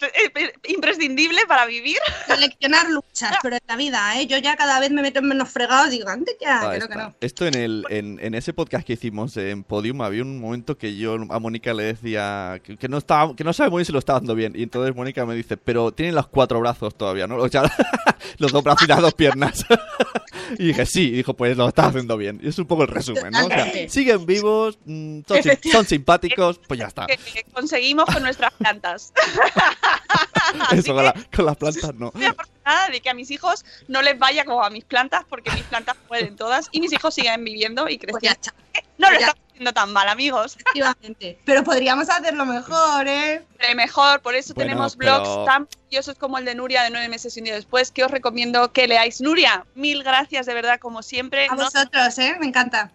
[SPEAKER 2] eh, imprescindible para vivir.
[SPEAKER 4] Seleccionar luchas, pero en la vida, ¿eh? Yo ya cada vez me meto en menos fregados, digo, antes ya,
[SPEAKER 3] Ahí
[SPEAKER 4] que no, que
[SPEAKER 3] está.
[SPEAKER 4] no.
[SPEAKER 3] Esto en, el, en, en ese podcast que hicimos en Podium había un momento que yo a Mónica le decía que, que no estaba que no sabe muy bien si lo estaba dando bien y entonces Mónica me dice pero tienen los cuatro brazos todavía no o sea los dos brazos y las dos piernas y dije sí y dijo pues lo estás haciendo bien y es un poco el resumen no o sea siguen vivos mm, son, sim- son simpáticos pues ya está
[SPEAKER 2] Que conseguimos con nuestras plantas.
[SPEAKER 3] eso con, la- con las plantas no
[SPEAKER 2] Estoy afortunada de que a mis hijos no les vaya como a mis plantas, porque mis plantas pueden todas y mis hijos siguen viviendo y
[SPEAKER 4] Pues ya
[SPEAKER 2] creciendo. No lo estamos haciendo tan mal, amigos.
[SPEAKER 4] efectivamente. Pero podríamos hacerlo mejor, ¿eh?
[SPEAKER 2] Mejor, por eso
[SPEAKER 3] Bueno,
[SPEAKER 2] tenemos
[SPEAKER 3] pero-
[SPEAKER 2] blogs tan maravillosos como el de Nuria de nueve meses y un día después, que os recomiendo que leáis. Nuria, mil gracias de verdad, como siempre.
[SPEAKER 4] A
[SPEAKER 2] No-
[SPEAKER 4] vosotros, ¿eh? Me encanta.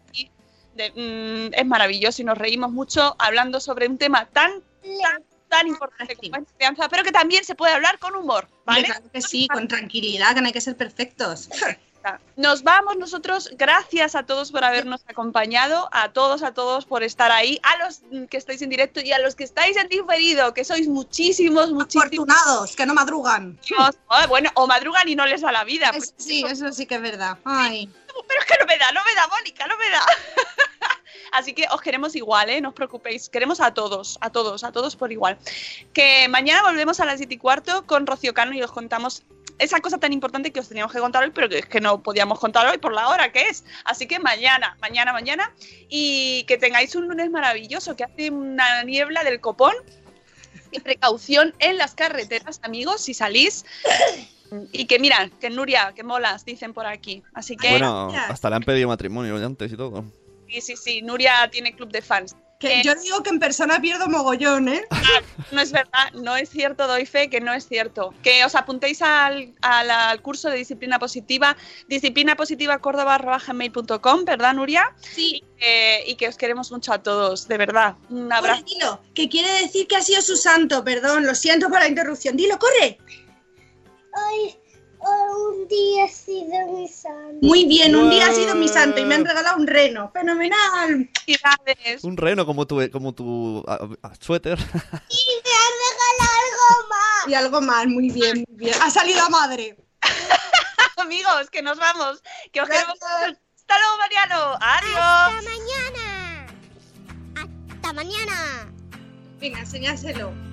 [SPEAKER 2] de- mm, es maravilloso y nos reímos mucho hablando sobre un tema tan, tan, tan importante como es la crianza, pero que también se puede hablar con humor, ¿vale?
[SPEAKER 4] Claro que sí, con tranquilidad, que no hay que ser perfectos.
[SPEAKER 2] Nos vamos nosotros, gracias a todos por habernos acompañado, a todos, a todos por estar ahí, a los que estáis en directo y a los que estáis en diferido, que sois muchísimos, muchísimos.
[SPEAKER 4] Afortunados, que no madrugan.
[SPEAKER 2] Oh, bueno, o madrugan y no les da la vida.
[SPEAKER 4] Es-
[SPEAKER 2] pues,
[SPEAKER 4] sí, eso sí que es verdad. Ay.
[SPEAKER 2] pero es que no me da, no me da, Mónica, no me da. Así que os queremos igual, ¿eh? No os preocupéis. Queremos a todos, a todos, a todos por igual. Que mañana volvemos a las 7 y cuarto con Rocío Cano y os contamos esa cosa tan importante que os teníamos que contar hoy, pero que es que no podíamos contar hoy por la hora que es. Así que mañana, mañana, mañana. Y que tengáis un lunes maravilloso, que hace una niebla del copón. Y precaución en las carreteras, amigos, si salís. Y que mira, que Nuria, que molas, dicen por aquí. Así que
[SPEAKER 3] bueno hasta le han pedido matrimonio antes y todo
[SPEAKER 2] sí, sí, sí, Nuria tiene club de fans.
[SPEAKER 4] Que
[SPEAKER 2] Eh,
[SPEAKER 4] yo digo que en persona pierdo mogollón, ¿eh?
[SPEAKER 2] No es verdad, no es cierto, doy fe que no es cierto. Que os apuntéis al, al- al curso de disciplina positiva, disciplina positiva gmail.com, ¿verdad, Nuria?
[SPEAKER 4] Sí.
[SPEAKER 2] Eh, y que os queremos mucho a todos, de verdad. Un
[SPEAKER 4] Corre,
[SPEAKER 2] abrazo.
[SPEAKER 4] dilo, que quiere decir que ha sido su santo, perdón, lo siento por la interrupción. Dilo, corre.
[SPEAKER 1] Hoy un día ha sido mi santo.
[SPEAKER 4] Muy bien, un día ha sido mi santo y me han regalado un reno. Fenomenal.
[SPEAKER 2] Felicidades.
[SPEAKER 3] un reno como tu como tu suéter
[SPEAKER 1] Y me han regalado algo más.
[SPEAKER 4] Y algo más, muy bien, muy bien. Ha salido a madre.
[SPEAKER 2] Amigos, que nos vamos. Que os
[SPEAKER 4] Gracias.
[SPEAKER 2] queremos. Hasta luego, Mariano. Adiós.
[SPEAKER 1] Hasta mañana. Hasta mañana.
[SPEAKER 4] Venga, enséñaselo.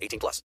[SPEAKER 6] 18 plus.